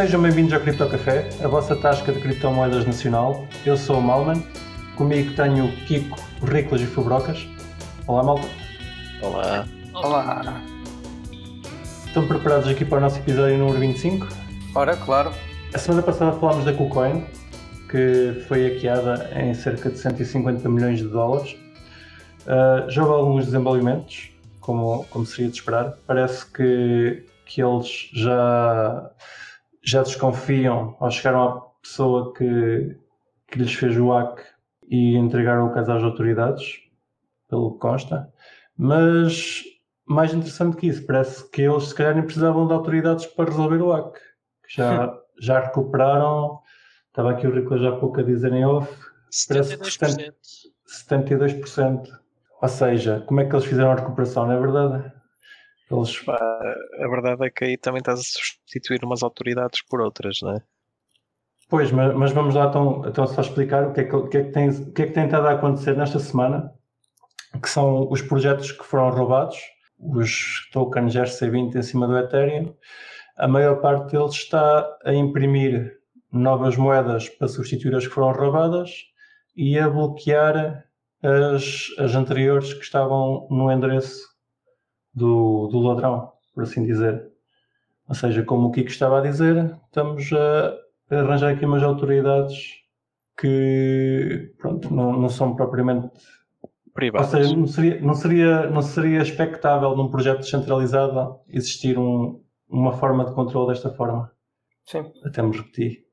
Sejam bem-vindos ao Cripto Café, a vossa tasca de criptomoedas nacional. Eu sou o Malman, comigo tenho o Kiko, o Riclas e o Fubrocas. Olá, malta. Olá. Olá. Estão preparados aqui para o nosso episódio número 25? Ora, claro. A semana passada falámos da KuCoin, que foi hackeada em cerca de 150 milhões de dólares. Uh, já houve alguns desenvolvimentos, como, como seria de esperar. Parece que, que eles já, já desconfiam ou chegaram à pessoa que, que lhes fez o hack e entregaram o caso às autoridades, pelo que consta. Mas mais interessante que isso, parece que eles se calhar nem precisavam de autoridades para resolver o hack. Já, já recuperaram, estava aqui o Rico já há pouco a dizer em off, 72%. 72%. Ou seja, como é que eles fizeram a recuperação, não é verdade? Eles... A verdade é que aí também estás a substituir umas autoridades por outras, não é? Pois, mas, mas vamos lá então, então só explicar o que, é que, o, que é que tem, o que é que tem estado a acontecer nesta semana, que são os projetos que foram roubados, os tokens RC20 em cima do Ethereum. A maior parte deles está a imprimir novas moedas para substituir as que foram roubadas e a bloquear as, as anteriores que estavam no endereço do, do ladrão, por assim dizer. Ou seja, como o Kiko estava a dizer, estamos a arranjar aqui umas autoridades que pronto, não, não são propriamente privadas. Ou seja, não seria, não seria, não seria expectável num projeto descentralizado existir um, uma forma de controle desta forma. Sim. Até me repetir.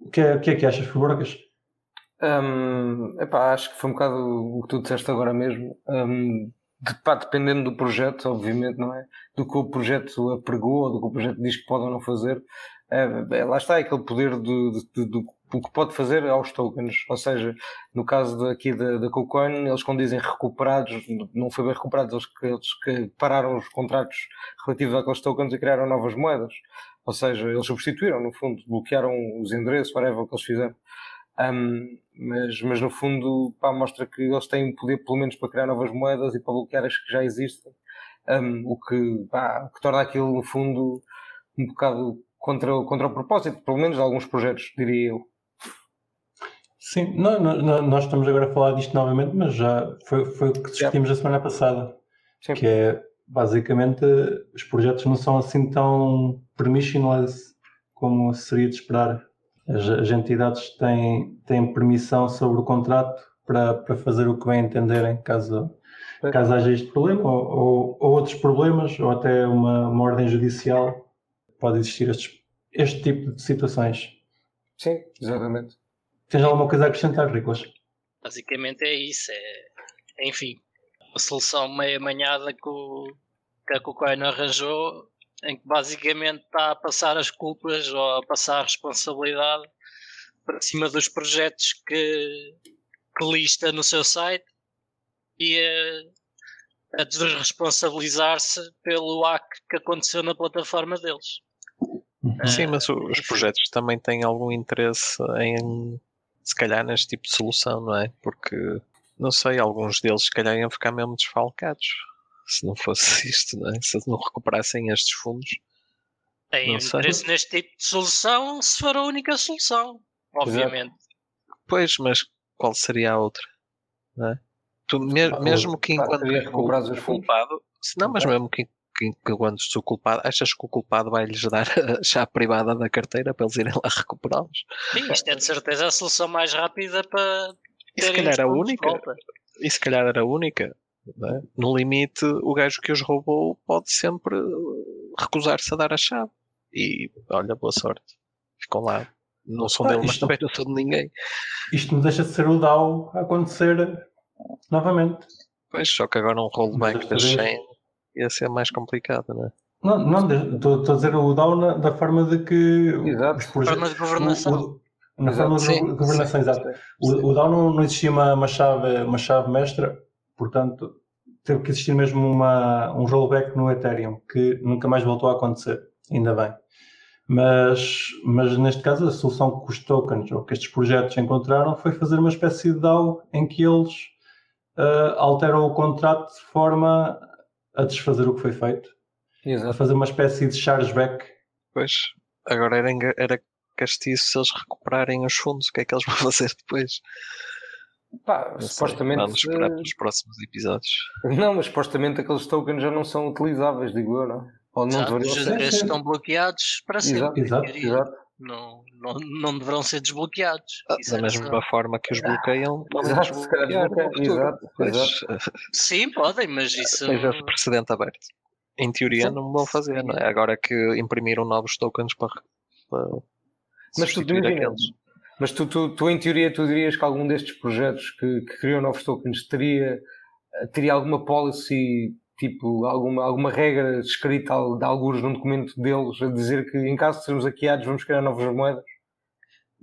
O que é, o que, é que achas, Fabrocas? Um, epá, acho que foi um bocado o que tu disseste agora mesmo. Um, pá, dependendo do projeto, obviamente, não é? Do que o projeto apregou, do que o projeto diz que pode ou não fazer. É, lá está, é aquele poder do, do, do, do, que pode fazer aos tokens. Ou seja, no caso aqui da, da KuCoin, eles quando dizem recuperados, não foi bem recuperados, eles que, eles que pararam os contratos relativos àqueles tokens e criaram novas moedas. Ou seja, eles substituíram, no fundo, bloquearam os endereços, whatever que eles fizeram. Um, mas, mas no fundo pá, mostra que eles têm poder pelo menos para criar novas moedas e para bloquear as que já existem, um, o, que, pá, o que torna aquilo no fundo um bocado contra, contra o propósito, pelo menos de alguns projetos, diria eu. Sim, não, não, nós estamos agora a falar disto novamente, mas já foi, foi o que discutimos a semana passada, Sim. que é basicamente os projetos não são assim tão permissionless como seria de esperar. As, as entidades têm, têm permissão sobre o contrato para, para fazer o que bem entenderem, caso, caso haja este problema ou, ou, ou outros problemas, ou até uma, uma ordem judicial, pode existir estes, este tipo de situações. Sim, exatamente. Tens alguma coisa a acrescentar, Riclas? Basicamente é isso. É, enfim, a solução meio amanhada que, o, que a Cocoin arranjou, em que basicamente está a passar as culpas ou a passar a responsabilidade para cima dos projetos que, que lista no seu site e a, a desresponsabilizar-se pelo hack que aconteceu na plataforma deles. Sim, mas os projetos também têm algum interesse em, se calhar, neste tipo de solução, não é? Porque, não sei, alguns deles, se calhar, iam ficar mesmo desfalcados se não fosse isto, não é? Se não recuperassem estes fundos. Tem interesse neste tipo de solução se for a única solução, obviamente. Pois, mas qual seria a outra? Não é? Tu, me, mesmo que enquanto o culpado, se não, mas mesmo que que, que quando estou culpado, achas que o culpado vai lhes dar a chave privada da carteira para eles irem lá recuperá-los? Sim, isto é de certeza a solução mais rápida para. E se calhar a única. E se calhar era a única. É? No limite, o gajo que os roubou pode sempre recusar-se a dar a chave. E olha, boa sorte. Ficam lá. Não são ah, dele, mas também não são de ninguém. Isto não deixa de ser o DAO a acontecer novamente. Pois, só que agora um rollback das 100 ia ser mais complicado, não é? Não, não estou a dizer o DAO na, da forma de que exato. os projetos. Forma de governação. O, o, na forma de governação, exato. O, o DAO não, não existia uma, uma, chave, uma chave mestra, portanto, teve que existir mesmo uma, um rollback no Ethereum, que nunca mais voltou a acontecer, ainda bem. Mas, mas neste caso, a solução que os tokens ou que estes projetos encontraram foi fazer uma espécie de DAO em que eles uh, alteram o contrato de forma a desfazer o que foi feito, Exato. a fazer uma espécie de chargeback. Pois, agora era, era castiço se eles recuperarem os fundos. O que é que eles vão fazer depois? Pá, Não supostamente. Vamos esperar eh, pelos próximos episódios. Não, mas supostamente aqueles tokens já não são utilizáveis, digo eu, não? Ou não Exato, deveriam os ser. estão bloqueados para sempre. Exato, em exato, teoria. Exato. Não, não, não deverão ser desbloqueados. Ah, da mesma forma que os bloqueiam, podem Exato, desbloquear exato, Pois, exato. Sim, podem, mas isso. tens esse precedente aberto. Em teoria Sim. não vão fazer, não é? Agora que imprimiram novos tokens para, para Mas tu aqueles. Mas tu, tu, tu, em teoria, tu dirias que algum destes projetos que, que criam novos tokens teria, teria alguma policy, tipo, alguma, alguma regra escrita de alguns num documento deles a dizer que em caso de sermos hackeados vamos criar novas moedas?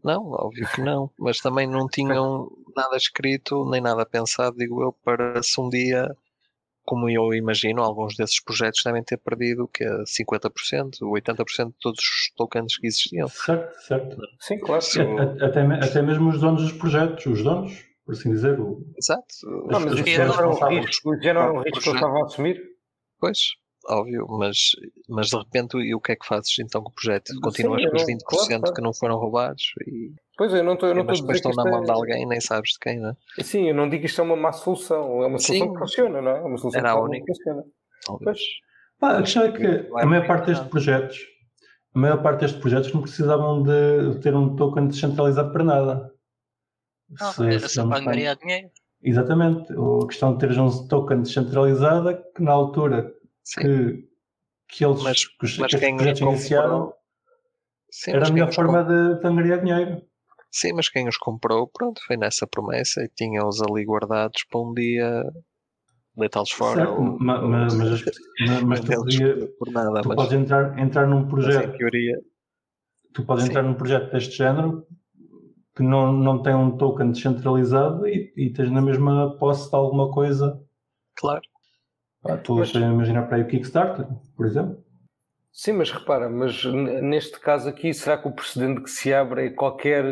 Não, óbvio que não. Mas também não tinham nada escrito, nem nada pensado, digo eu, para se um dia, como eu imagino, alguns desses projetos devem ter perdido o que é 50%, 80% de todos os tokens que existiam. Certo, certo. Sim, claro. Até, até mesmo os donos dos projetos, os donos, por assim dizer, o, Exato. Não, mas As isso pessoas já não era um responsáveis risco, já não era um por risco que eles estavam a assumir? Pois, óbvio, mas, mas de repente e o que é que fazes então com o projeto? Continuas eu com os não- 20% claro, claro. que não foram roubados e, Pois é, eu não estou eu não mas estou a depois dizer que estão na mão de isto alguém nem sabes de quem, né? é... Sim, eu não digo que isto é uma má solução, é uma solução Sim. que funciona, não é? É uma solução Era a que realmente única. funciona. Talvez. Pá, a questão é que a maior parte destes projetos, a maior parte destes projetos não precisavam de ter um token descentralizado para nada. Não, Se- era se só para angariar dinheiro. Exatamente. A questão de teres um token descentralizado que na altura Sim. que, que eles Mas- que os, mas que quem os projetos iniciaram Sim, era a melhor forma de, de angariar dinheiro. Sim, mas quem os comprou, pronto, foi nessa promessa e tinha-os ali guardados para um dia deitá-los fora. Certo, ou, ma- ou ma- mas, as- ma- mas tu, podia- por nada. tu mas, podes entrar, entrar num mas projeto, em teoria, tu podes sim. entrar num projeto deste género que não, não tem um token descentralizado e, e tens na mesma posse de alguma coisa. claro. Pá, Estou Mas- a imaginar para aí o Kickstarter, por exemplo. Sim, mas repara, mas neste caso aqui, será que o precedente que se abre é qualquer,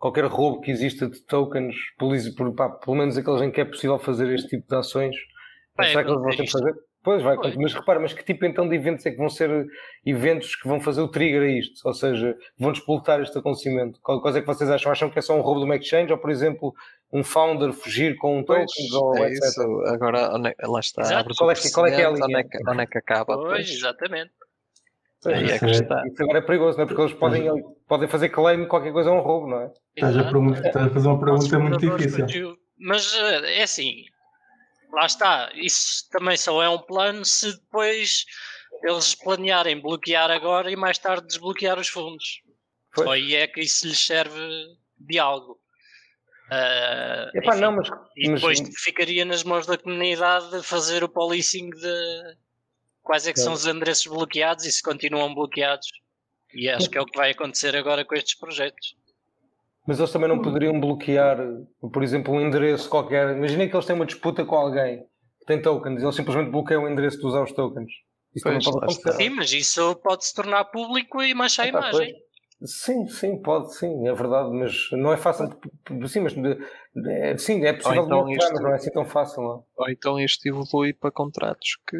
qualquer roubo que exista de tokens, por, pá, pelo menos aqueles em que é possível fazer este tipo de ações, Vai será que eles vão ter que fazer? Pois vai, Pois. mas repara, mas que tipo então de eventos é que vão ser eventos que vão fazer o trigger a isto? Ou seja, vão despoltar este acontecimento? Qual coisa é que vocês acham? Acham que é só um roubo de uma exchange ou, por exemplo, um founder fugir com um token Pois, ou é etc? isso. Agora, é- lá está. Qual é que- qual é que é a linha? Onde é que, onde é que acaba? Pois, Pois, exatamente. Aí é que é- está. Isso agora é perigoso, não é? Porque eles podem, podem fazer claim que qualquer coisa é um roubo, não é? Estás a, estás a fazer uma pergunta muito difícil. Mas eh, é assim, lá está, isso também só é um plano se depois eles planearem bloquear agora e mais tarde desbloquear os fundos. Pois. Só aí é que isso lhes serve de algo. Ah, Epá, enfim, não, mas, e mas- depois ficaria nas mãos da comunidade de fazer o policing de quais é que são os endereços bloqueados e se continuam bloqueados. E acho que é o que vai acontecer agora com estes projetos. Mas eles também não poderiam bloquear, por exemplo, um endereço qualquer. Imaginem que eles têm uma disputa com alguém que tem tokens, eles simplesmente bloqueiam o endereço de usar os tokens. Isso Pois, também pode acontecer. Sim, mas isso pode se tornar público e manchar a imagem. pois. Sim, sim, pode, sim, é verdade, mas não é fácil. Sim, mas de- é, sim, é possível então bloquear, isto- mas não é assim tão fácil. Não? é? Ou então isto evolui para contratos que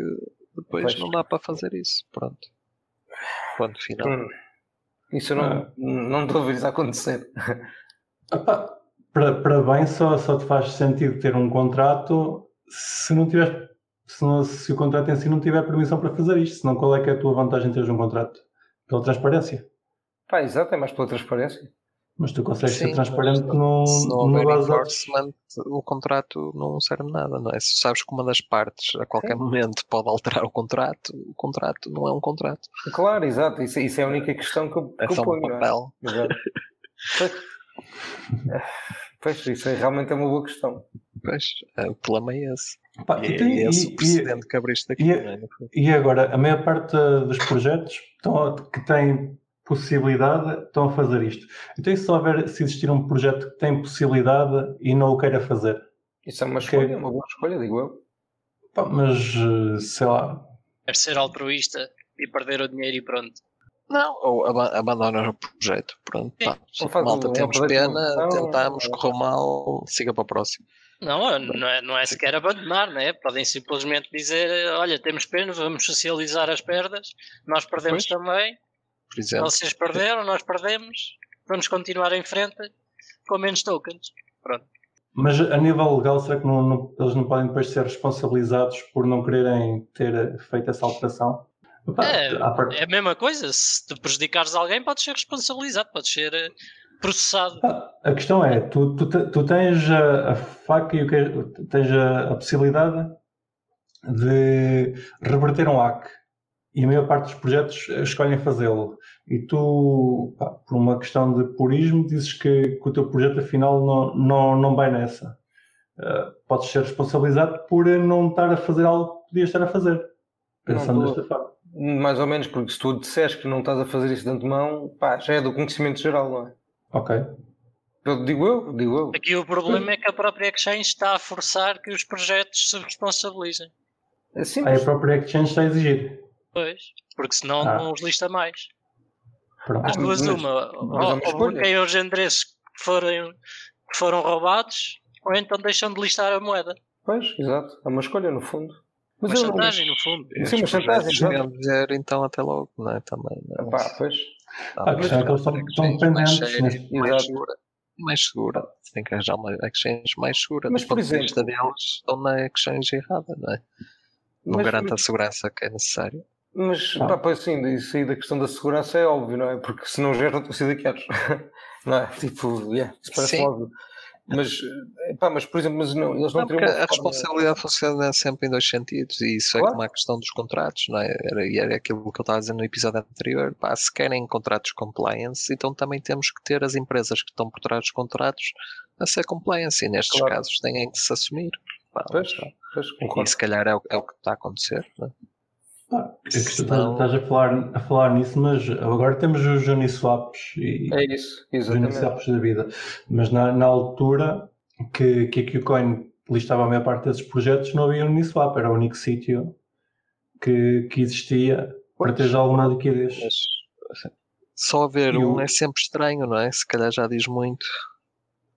depois Pois. não dá para fazer isso. Pronto. Ponto final. Hum. Isso eu não, Ah. não estou a ver isso acontecer. Para, para bem só, só te faz sentido ter um contrato se não tiveres se, não- se o contrato em si não tiver permissão para fazer isto, senão qual é que é a tua vantagem em teres um contrato? Pela transparência. Pá, exato, é mais pela transparência. Mas tu consegues Sim, ser transparente mas num, Se não houver enforcement, o contrato não serve nada, não é? Se sabes que uma das partes a qualquer momento pode alterar o contrato, o contrato não é um contrato. Claro, exato, isso, isso é a única questão que eu, que É eu só um ponho. não é? papel. Exato. Pois, pois, isso é, realmente é uma boa questão. Pois, é, o problema é esse. Pá, E, e, tem- e esse e- o precedente que abriste aqui, e- não é? E agora, a maior parte dos projetos estão que têm possibilidade estão a fazer isto. Então, e se houver, se existir um projeto que tem possibilidade e não o queira fazer? Isso é uma escolha, uma boa escolha, digo eu. Pá, mas, uh, sei lá, Quer ser altruísta e perder o dinheiro e pronto. Não, ou aba abandonas o projeto. Pronto, pá. Malta, um- temos pena, tentámos, correu mal, siga para o próximo. Não, não é, não é sequer abandonar, né? Podem simplesmente dizer: olha, temos pena, vamos socializar as perdas, nós perdemos Pois. também, por exemplo. Vocês perderam, nós perdemos, vamos continuar em frente com menos tokens. Pronto. Mas a nível legal, será que não, não- eles não podem depois ser responsabilizados por não quererem ter feito essa alteração? Epá, É, part- É a mesma coisa, se te prejudicares alguém, podes ser responsabilizado, podes ser eh, processado. Ah, A questão é, tu, tu, tu tens a, a faca e o que tens a, a possibilidade de reverter um hack e a maior parte dos projetos escolhem fazê-lo e tu, pá, por uma questão de purismo, dizes que, que o teu projeto afinal não, não, não vai nessa. Ah, podes ser responsabilizado por não estar a fazer algo que podias estar a fazer, pensando desta forma. Mais ou menos, porque se tu disseres que não estás a fazer isso de antemão, pá, já é do conhecimento geral, não é? Ok. Eu digo eu, digo eu. Aqui o problema é que a própria Exchange está a forçar que os projetos se responsabilizem. É Aí simples. a própria Exchange está a exigir. Pois, porque senão Ah. não os lista mais. Pronto. As Ah, duas, mas- uma, mas é ou, ou bloqueiam os endereços que foram, que foram roubados, ou então deixam de listar a moeda. Pois, exato. É uma escolha, no fundo. Mas Uma eu chantagem, no fundo. Sim, uma chantagem, dizer então até logo, não é? Também. Não é? Pá, pois. A questão é que eles estão, estão mais dependentes. mais Exato. segura. Mais segura. Tem que arranjar uma exchange mais segura. Mas, do por ponto de exemplo- vista deles, estão na exchange errada, não é? Não Mas- garante a segurança que é necessário. Mas, Ah. pá, pois sim, isso aí da questão da segurança é óbvio, não é? Porque se não geram, estão sido hackeados. não é? Tipo, yeah, isso parece Sim. óbvio. Mas, eh, pá, mas, por exemplo, mas não, eles não, Não, teriam a responsabilidade funciona sempre em dois sentidos e isso é Claro. como a questão dos contratos, não é? Era, e era aquilo que eu estava a dizer no episódio anterior. Pá, se querem contratos compliance, então também temos que ter as empresas que estão por trás dos contratos a ser compliance e nestes Claro. casos têm que se assumir. Pá, Pois, pois, e se calhar é o, é o que está a acontecer. Não é? Ah, é que Senão- estás a falar, a falar nisso, mas agora temos os Uniswaps e É isso, os exatamente. Uniswaps da vida. Mas na, na altura que, que a Qcoin listava a maior parte desses projetos, não havia Uniswap, era o único sítio que, que existia para ter alguma liquidez. Mas só haver E um o- é sempre estranho, não é? Se calhar já diz muito.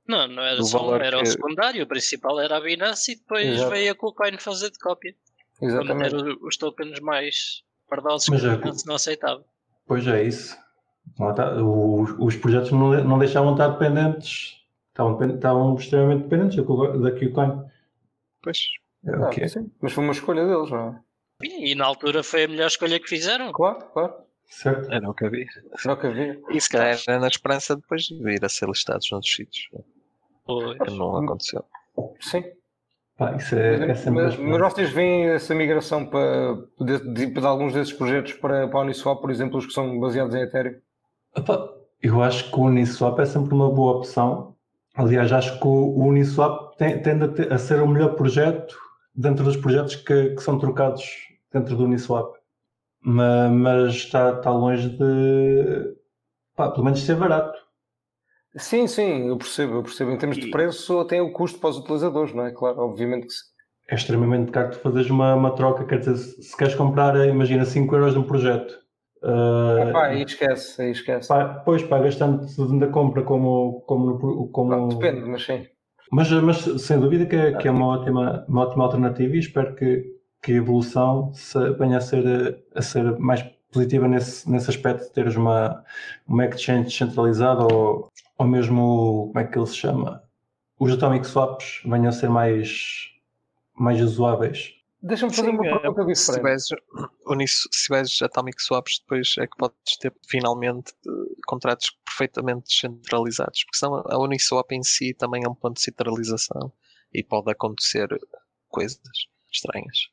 Não, não era só um, era o que- secundário. O principal era a Binance e depois Exato. veio a KuCoin fazer de cópia. Para Exatamente. os tokens mais pardosos que Mas a é- não aceitava. Pois é isso. Está. Os, os projetos não, não deixavam de estar dependentes, estavam, estavam extremamente dependentes da Qcoin. Pois. É o Ah, que é. sim. Mas foi uma escolha deles, não é? E, e na altura foi a melhor escolha que fizeram. Claro, claro. Certo? Era o que havia. Era o que havia. E se calhar era na esperança de depois vir a ser listados noutros sítios. Pois. Que não aconteceu. Sim. Pá, isso é, é sempre. mas, mas vocês veem essa migração para, de, de- de alguns desses projetos para, para a Uniswap, por exemplo, os que são baseados em Ethereum? Eu acho que o Uniswap é sempre uma boa opção. Aliás, acho que o, Uniswap tem- tende a, ter- a ser o melhor projeto dentro dos projetos que, que são trocados dentro do Uniswap. Ma- Mas, está, está longe de. Pá, pelo menos ser barato. Sim, sim, eu percebo, eu percebo. Em termos de E- preço, tem o custo para os utilizadores, não é? Claro, obviamente que sim. É extremamente caro tu fazeres uma, uma troca. Quer dizer, se, se queres comprar, imagina 5 euros de um projeto. ah, Epá, aí esquece, aí esquece. pá, Pois pagas tanto da compra como, como, no- como Não, depende, mas sim. Mas, mas sem dúvida que é, que é uma, ótima, uma ótima alternativa e espero que, que a evolução se venha a ser, a ser mais positiva nesse, nesse aspecto de teres uma, uma exchange descentralizada ou, ou mesmo, como é que ele se chama? Os atomic swaps venham a ser mais, mais usuáveis. Deixa-me fazer Sim, uma é, pergunta se diferente. tiveres, se tiveres Atomic Swaps, depois é que podes ter finalmente eh, contratos perfeitamente descentralizados, porque senão a Uniswap em si também é um ponto de centralização e pode acontecer coisas estranhas.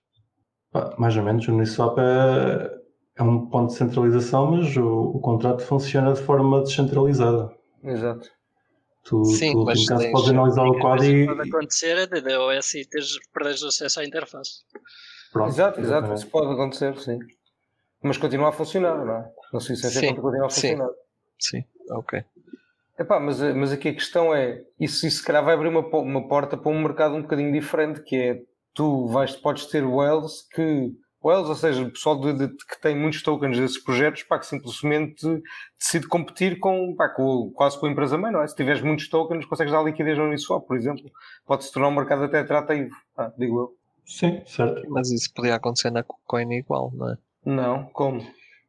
Mais ou menos, o Uniswap é, é um ponto de centralização, mas o, o contrato funciona de forma descentralizada. Exato. Tu, Sim, tu mas em caso, tens- podes analisar o que código pode acontecer é de DOS e teres, perderes acesso à interface. Pronto, Exato, exato, isso pode acontecer, sim. Mas continua a funcionar, não é? A sua essência Sim, continua a sim. funcionar. Sim, ok. Epá, mas, mas aqui a questão é, isso, isso se calhar vai abrir uma, uma porta para um mercado um bocadinho diferente, que é, tu vais, podes ter whales que, whales, ou seja, o pessoal de, de- que tem muitos tokens desses projetos, pá, que simplesmente decide competir com, pá, com, quase com a empresa mãe, não é? Se tiveres muitos tokens, consegues dar liquidez no Uniswap, por exemplo. Pode-se tornar um mercado até atrativo, ah, digo eu. Sim, certo. Mas isso podia acontecer na Coin igual, não é? Não, como?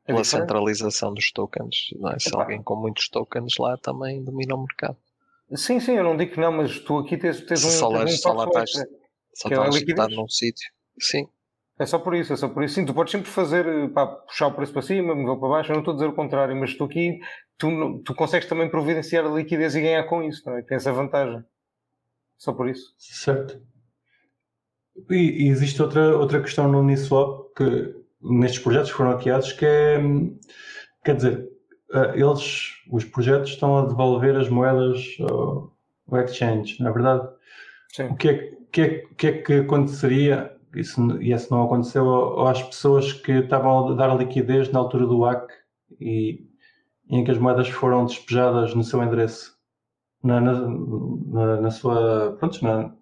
pela diferente. centralização dos tokens. Não é? Se Epá. alguém com muitos tokens lá também domina o mercado. Sim, sim, eu não digo que não, mas tu aqui tens, tens um, Se só lá- tens um só lá passo estás- extra. Só é a estás num sítio. Sim, É só por isso, é só por isso. Sim, tu podes sempre fazer, eh, pá, puxar o preço para cima, mover para baixo. Eu não estou a dizer o contrário, mas tu aqui, tu, tu consegues também providenciar a liquidez e ganhar com isso, não é? Tem essa vantagem. Só por isso. Certo. E, e existe outra, outra questão no Uniswap que nestes projetos que foram hackeados que é, hum, quer dizer, eh, eles, os projetos estão a devolver as moedas ao, ao exchange, não é verdade? Sim. O que é, que- é, o que é que aconteceria, isso, e isso não aconteceu, ao- às pessoas que estavam a dar liquidez na altura do hack e em que as moedas foram despejadas no seu endereço, na, na, na, na sua, pronto, na,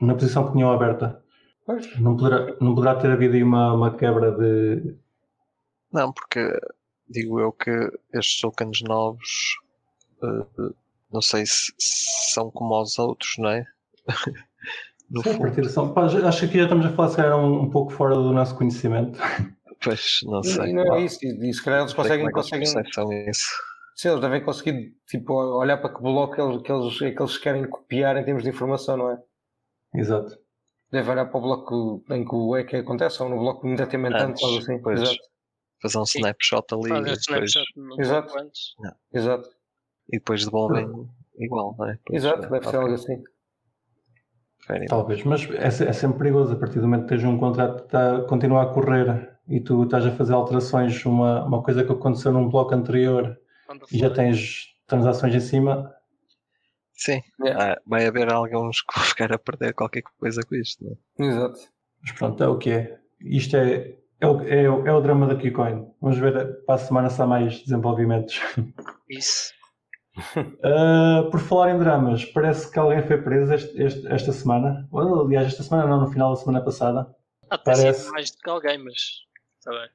na posição que tinham aberta. Pois. Não poderá, não poderá ter havido aí uma, uma quebra de. não, porque digo eu que estes tokens novos eh, não sei se, se são como os outros, não é? no Sim, fundo, pá, acho que aqui já estamos a falar se calhar um, um pouco fora do nosso conhecimento. pois não sei. e não é isso. E, e se calhar eles Não sei conseguem, como é que eles conseguem, isso. sim, eles devem conseguir, tipo, olhar para que bloco eles, que eles, é que eles querem copiar em termos de informação, não é? Exato. Deve olhar para o bloco em que o hack acontece ou no bloco imediatamente antes, Antes, algo assim. pois. Exato. Fazer um snapshot ali e depois, snapshot no Exato. Exato. e depois devolvem igual, não é? Pois, Exato, eh, deve ser algo assim. Talvez, mas é, é sempre perigoso a partir do momento que tens um contrato que está, continua a correr e tu estás a fazer alterações, uma, uma coisa que aconteceu num bloco anterior e já tens transações em cima, Sim, ah, vai haver alguns que vão ficar a perder qualquer coisa com isto, não é? Exato. mas pronto, é o que é. Isto é, é, o, é, o- é o drama da Keycoin. Vamos ver para a semana se há mais desenvolvimentos. Isso. Uh, por falar em dramas, parece que alguém foi preso este- este- esta semana. Ou, aliás, esta semana não, no final da semana passada. Até Parece. mais do que alguém, mas. Está bem.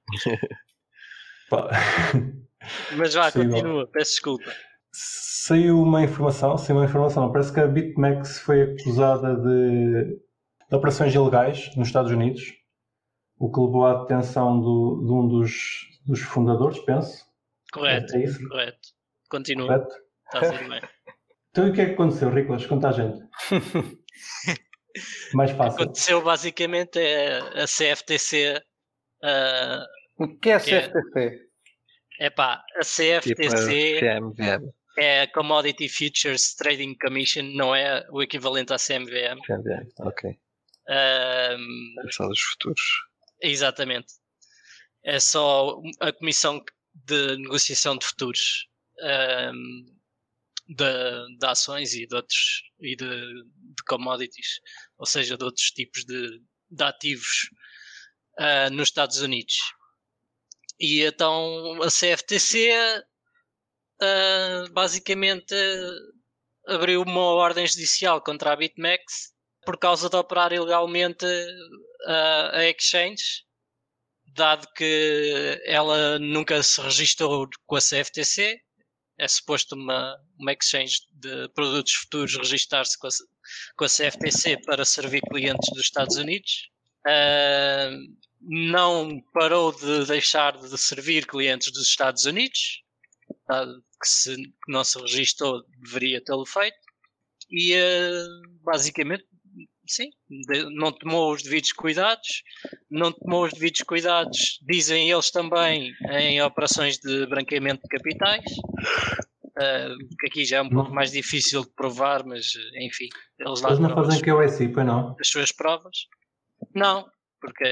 Mas vá, Possível. continua, peço desculpa. Saiu uma informação, saiu uma informação, parece que a BitMEX foi acusada de, de operações ilegais nos Estados Unidos, o que levou à detenção do, de um dos, dos fundadores, penso. Correto, É isso? correto. Continua, Correto? Está tudo bem. Então o que é que aconteceu, Riclas? Conta a gente. Mais fácil. Aconteceu basicamente é a CFTC. ah, O que é a Que é? CFTC? epá, a Tipo a CFTC CMVM. é a Commodity Futures Trading Commission, não é o equivalente à CMVM. CMVM, ok. Ah, É só dos futuros. Exatamente. É só a Comissão de Negociação de Futuros de, de ações e de outros e de, de commodities, ou seja, de outros tipos de, de ativos ah, nos Estados Unidos. E então a CFTC ah, basicamente abriu uma ordem judicial contra a BitMEX por causa de operar ilegalmente a, a exchange, dado que ela nunca se registrou com a CFTC, é suposto uma, uma exchange de produtos futuros registar-se com, com a CFTC para servir clientes dos Estados Unidos. Ah, não parou de deixar de servir clientes dos Estados Unidos, que se não se registrou deveria tê-lo feito. E ah, basicamente sim, de- não tomou os devidos cuidados, não tomou os devidos cuidados, dizem eles também, em operações de branqueamento de capitais, ah, que aqui já é um pouco Não. mais difícil de provar, mas enfim, eles lá Eles não fazem as, KYC, pois não? as suas provas. Não, porque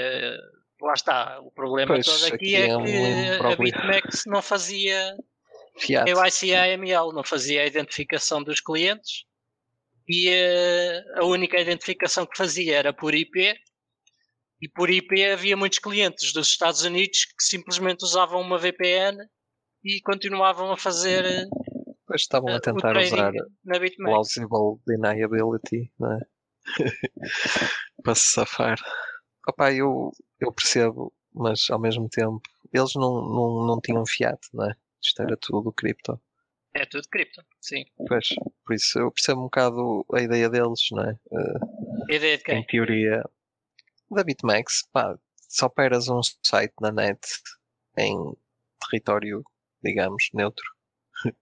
lá está, o problema Pois, todo aqui, aqui é é um que a problema. BitMEX não fazia Fiat. KYC AML, não fazia a identificação dos clientes e eh, a única identificação que fazia era por IP e por IP havia muitos clientes dos Estados Unidos que simplesmente usavam uma VPN e continuavam a fazer eh, estavam a o tentar usar na plausible deniability, não é? para se safar. Opa, eu, eu percebo, mas ao mesmo tempo eles não, não, não tinham fiat, não é? Isto era tudo cripto. É tudo cripto, sim. Pois, por isso eu percebo um bocado a ideia deles, não é? Eh, A ideia de em quem? teoria, da BitMEX, pá, se operas um site na net em território, digamos, neutro,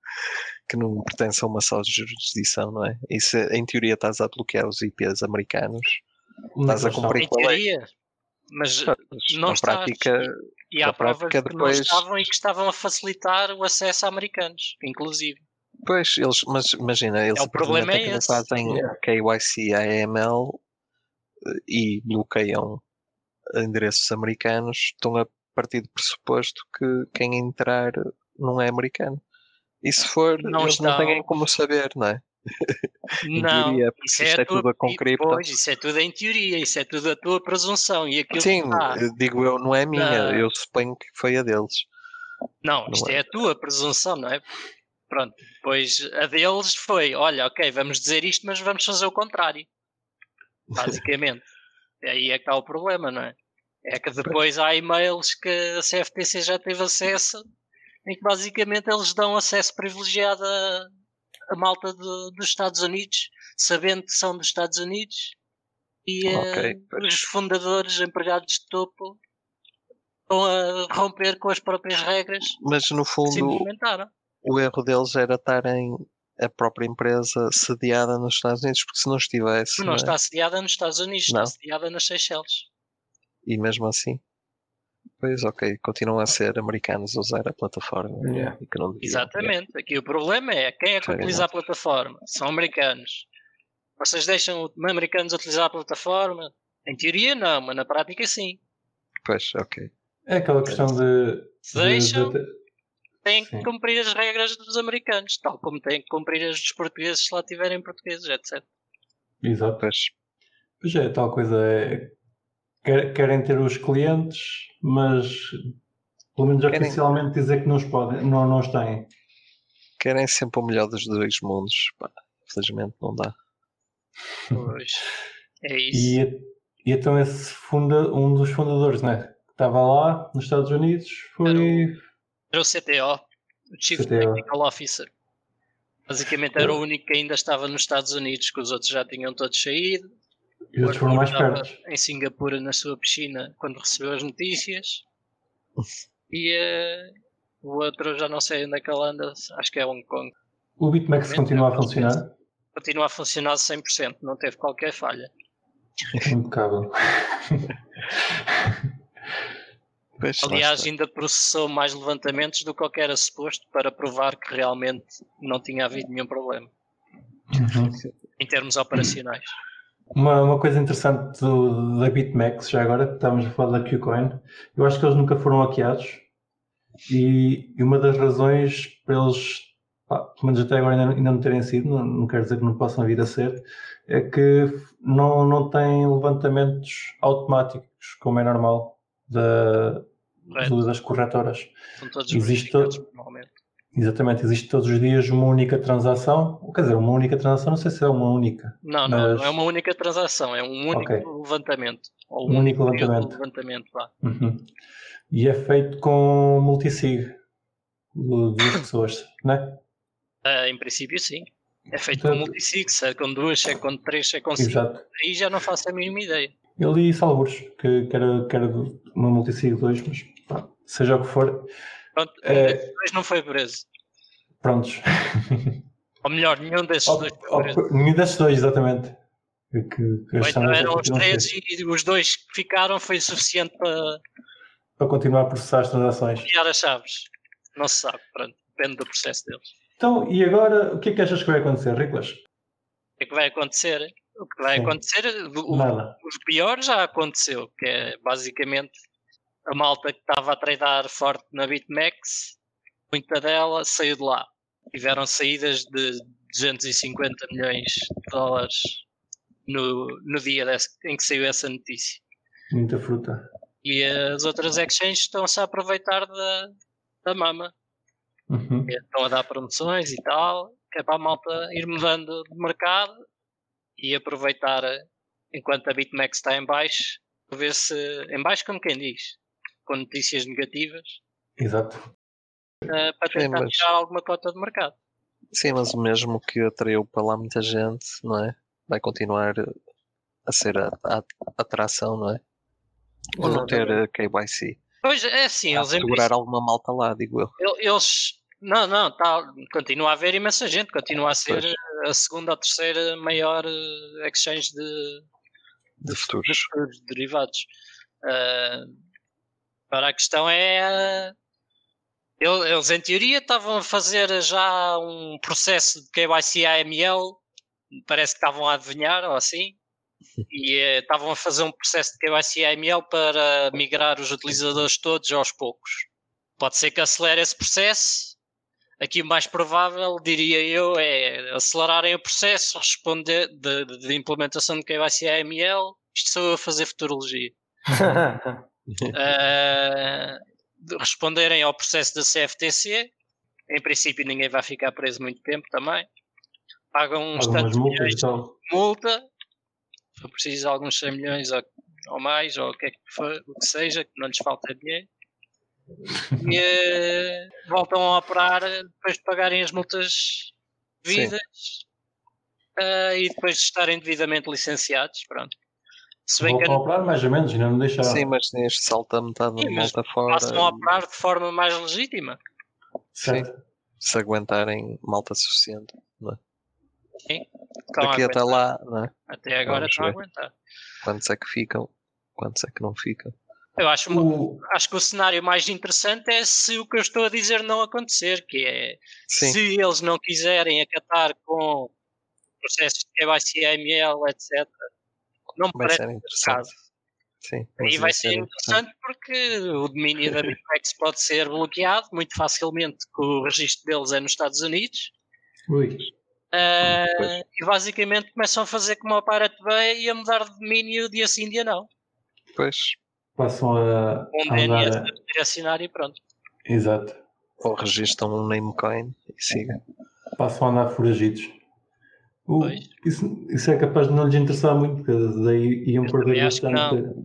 que não pertence a uma só jurisdição, não é? Isso, em teoria, estás a bloquear os IPs americanos, estás a cumprir Em com a lei. teoria, mas Mas não na estás. prática, e há provas que depois- não estavam e que estavam a facilitar o acesso a americanos, inclusive. pois, eles, mas imagina, eles É, o problema é que não esse. fazem Yeah. KYC AML eh, e bloqueiam endereços americanos, estão a partir do pressuposto que quem entrar não é americano. E se for, Não eles não estão. têm como saber, não é? Não, teoria, isso é, é a tudo com cripto. Pois, isso é tudo em teoria, isso é tudo a tua presunção. E aquilo Sim, está. eu digo eu, não é minha, Não. eu suponho que foi a deles. Não, não isto é. é a tua presunção, não é? Pronto, depois a deles foi: olha, ok, vamos dizer isto, mas vamos fazer o contrário. Basicamente. Aí é que está o problema, não é? É que depois há e-mails que a CFTC já teve acesso, em que basicamente eles dão acesso privilegiado a, a malta do- dos Estados Unidos, sabendo que são dos Estados Unidos, e eh, os fundadores, empregados de topo, estão a romper com as próprias regras Mas no se fundo, o erro deles era estarem a própria empresa sediada nos Estados Unidos, porque se não estivesse, Não não é? está sediada nos Estados Unidos, Não. está sediada nas Seychelles. e mesmo assim, pois ok, continuam a ser americanos a usar a plataforma. Yeah. E que não deviam. Exatamente. Aqui o problema é quem é que Fair utiliza a plataforma? São americanos. Vocês deixam os americanos utilizar a plataforma? Em teoria não, mas na prática sim. Pois, ok. É aquela questão de. Se deixam, de- têm que Sim. cumprir as regras dos americanos, tal como têm que cumprir as dos portugueses se lá tiverem portugueses, etc. Exato. Pois, Pois é, tal coisa é. Quer- Querem ter os clientes, mas pelo menos Querem- oficialmente dizer que não os podem, não, não os têm. querem sempre o melhor dos dois mundos. Pá, infelizmente não dá. Pois. É isso. E, e então esse funda, um dos fundadores, né? Que estava lá nos Estados Unidos foi. Era o CTO, o Chief CTO. Technical Officer. Basicamente era o único que ainda estava nos Estados Unidos, que os outros já tinham todos saído. E eles foram mais estava perto. Em Singapura, na sua piscina, quando recebeu as notícias. E eh, o outro, eu já não sei onde é que ele anda, acho que é Hong Kong. O BitMEX continua a funcionar. Continua a funcionar 100%, não teve qualquer falha. Impecável. Pois, lá Aliás, ainda processou mais levantamentos do que o que era suposto para provar que realmente não tinha havido nenhum problema Uhum. em termos operacionais. Uma, uma coisa interessante do, da BitMEX, já agora que estávamos a falar da Qcoin, eu acho que eles nunca foram hackeados e, e uma das razões para eles, pá, pelo menos até agora ainda, ainda não terem sido, não, não quero dizer que não possam vir a ser, é que não, não têm levantamentos automáticos, como é normal, da, do- das corretoras. São todos Existe. Exatamente, existe todos os dias uma única transação, quer dizer, uma única transação, não sei se é uma única, Não, não, Mas- não é uma única transação, é um único Ok. levantamento. Ou Um único levantamento. levantamento. Uhum. E é feito com multisig de duas pessoas, não é? Ah, em princípio, sim. É feito Então- com multisig, se é com duas, se é com três, se é com cinco. Exato. Aí já não faço a mínima ideia. Eu li Salvos, que, que, era, que era uma multisig 2, mas pá, seja o que for, Pronto, É. dois não foi preso. prontos. Ou melhor, nenhum desses Ou- dois foi ou- preso. Nenhum desses dois, exatamente. Que, que, então eram os três e os dois que ficaram foi suficiente para para continuar a processar as transações. enviar as chaves. Não se sabe, pronto. Depende do processo deles. Então, e agora, o que é que achas que vai acontecer, Riclas? O que é que vai acontecer? O que vai Sim. acontecer, o, o- Nada. o pior já aconteceu, que é basicamente a malta que estava a tradar forte na BitMEX, muita dela saiu de lá. Tiveram saídas de 250 milhões de dólares no, no dia desse- em que saiu essa notícia. Muita fruta. E as outras exchanges estão-se a aproveitar da, da mama. Uhum. Estão a dar promoções e tal, que é para a malta ir mudando de mercado e aproveitar enquanto a BitMEX está em baixo, para ver se, em baixo como quem diz, com notícias negativas, Exato. eh, para Sim, tentar mas- tirar alguma cota de mercado. Sim, mas o mesmo que atraiu para lá muita gente, não é? Vai continuar a ser a, a- a atração, não é? Ou não ter eh, KYC. Pois é, assim, Há eles, de segurar alguma malta lá, digo eu. eles. Não, não, tá, continua a haver imensa gente, continua a ser Pois. a segunda ou terceira maior eh, exchange de, De futuros. futuros derivados. Ah, para a questão é. ele- Eles, em teoria, estavam a fazer já um processo de KYC AML, parece que estavam a adivinhar ou assim, e eh, estavam a fazer um processo de KYC AML para migrar os utilizadores todos aos poucos. Pode ser que acelere esse processo. Aqui o mais provável, diria eu, é acelerarem o processo responder de, de- de implementação de KYC AML. Isto sou eu a fazer futurologia. Uh, de responderem ao processo da CFTC. Em princípio, ninguém vai ficar preso muito tempo também. Pagam uns Algumas tantos multas milhões e de tal. multa. Se preciso alguns 100 milhões ou, ou mais, ou o que, é que for, o que seja, que não lhes falta dinheiro. E eh, voltam a operar depois de pagarem as multas devidas eh, e depois de estarem devidamente licenciados. Pronto. Se bem que Voltam a operar mais ou menos, ainda não deixaram. Sim, mas este salta metade da Sim, malta fora. passam a operar de forma mais legítima. certo? Se aguentarem malta suficiente. Estão a Daqui até lá, não é? Até agora Vamos estão a ver. aguentar. Quantos é que ficam? Quantos é que não ficam? Eu acho, O, acho que o cenário mais interessante é se o que eu estou a dizer não acontecer, que é Sim, se eles não quiserem acatar com processos de KYC, AML, etc. Não me vai parece ser interessante. Sim, Aí vai ser interessante porque o domínio da BitMEX pode ser bloqueado muito facilmente, que o registro deles é nos Estados Unidos. ui, Pois. e basicamente começam a fazer como a Pirate Bay e a mudar de domínio dia sim, dia não. Depois, passam a, Um a DNS a direcionar e pronto. Exato. ou registram um namecoin e siga. Passam a andar foragidos. O- isso, isso é capaz de não lhes interessar muito, porque daí iam Eu perder bastante.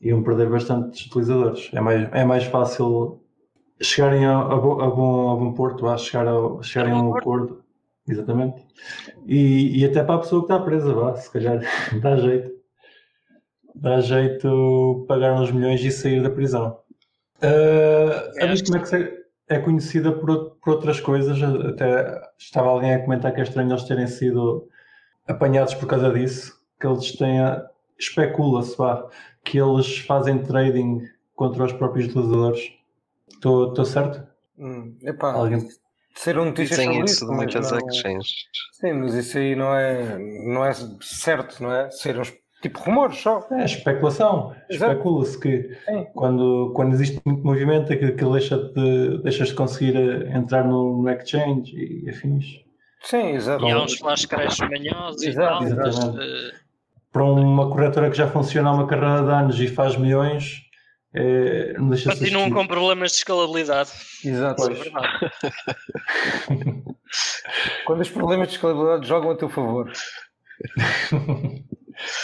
Iam perder bastantes utilizadores. É mais, é mais fácil chegarem a, a, bo- a bom, a bom porto, a chegar ao, chegarem a um acordo. Exatamente. E, e até para a pessoa que está presa, vá, se calhar dá jeito. Dá jeito pagar uns milhões e sair da prisão. Uh, a É, acho BitMEX é, é conhecida por, por outras coisas. Até estava alguém a comentar que é estranho eles terem sido apanhados por causa disso. Que eles têm. a- Especula-se, vá, que eles fazem trading contra os próprios utilizadores. Estou certo? Hum, epá, Alguém ser um notícia Dizem sobre isso mas muitas não- exchanges. Sim, mas isso aí não é, não é certo, não é? Ser uns tipo rumores só. É especulação. Especula-se que Sim. quando, quando existe muito movimento, aquilo que deixa de, deixas de conseguir eh, entrar no, no exchange e afins. Sim, exato. E há uns flash crash manhosos e tal. exatamente. eh, Para uma corretora que já funciona há uma carreira de anos e faz milhões, eh, não deixa de ser continuam com problemas de escalabilidade. Exato. É. Quando os problemas de escalabilidade jogam a teu favor.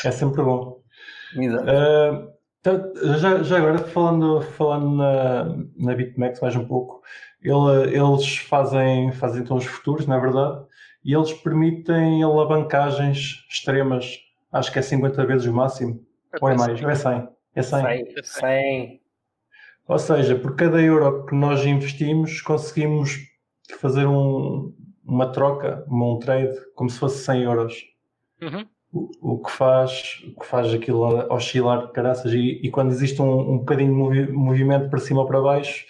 É sempre bom. Exato. Uh, então, já, já agora, falando, falando na, na BitMEX mais um pouco, ele- eles fazem, fazem então os futuros, na verdade, e eles permitem alavancagens extremas. Acho que é 50 vezes o máximo. Ou é mais? Ou é 100? É 100. Sem, sem. Ou seja, por cada euro que nós investimos, conseguimos fazer um- uma troca, um trade, como se fosse 100 euros. Uhum. O, o que faz, o que faz aquilo oscilar de caraças e, e quando existe um, um bocadinho de movi- movimento para cima ou para baixo,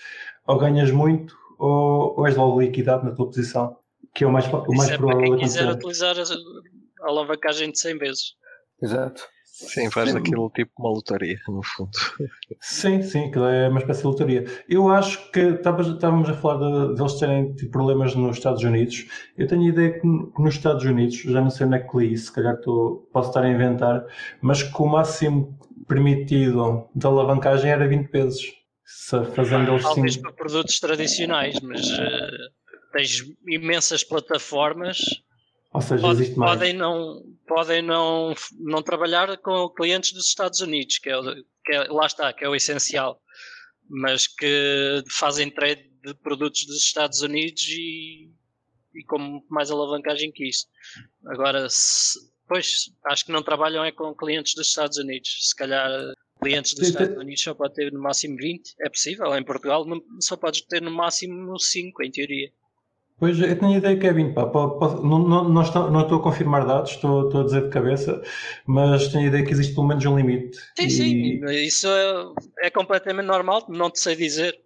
ou ganhas muito ou, ou és logo liquidado na tua posição, que é o mais, o mais Isso é para provável quem de quiser utilizar a- a alavancagem de 100 vezes. Exato. Sim, faz Sim. daquilo tipo uma lotaria, no fundo. Sim, sim, aquilo é uma espécie de lotaria. Eu acho que estávamos a falar de, de eles terem tido problemas nos Estados Unidos. Eu tenho a ideia que no- que nos Estados Unidos, já não sei onde é que li isso, se calhar estou- posso estar a inventar, mas que o máximo permitido de alavancagem era 20 vezes. Se fazendo eles Talvez 5. para produtos tradicionais, mas eh, tens imensas plataformas Ou seja, Pode- existe mais. podem não podem não não trabalhar com clientes dos Estados Unidos que é, que é- lá está que é o essencial mas que fazem trade de produtos dos Estados Unidos e, e com mais alavancagem que isso agora se, pois acho que não trabalham é com clientes dos Estados Unidos se calhar clientes dos Estados Unidos só pode ter no máximo 20, é possível. Em Portugal só podes ter no máximo 5, em teoria. Pois, eu tenho a ideia que é 20, pá. Não, não, não, estou, não estou a confirmar dados, estou, estou a dizer de cabeça, mas tenho a ideia que existe pelo menos um limite. Sim, e... sim, isso é, é, completamente normal, não te sei dizer.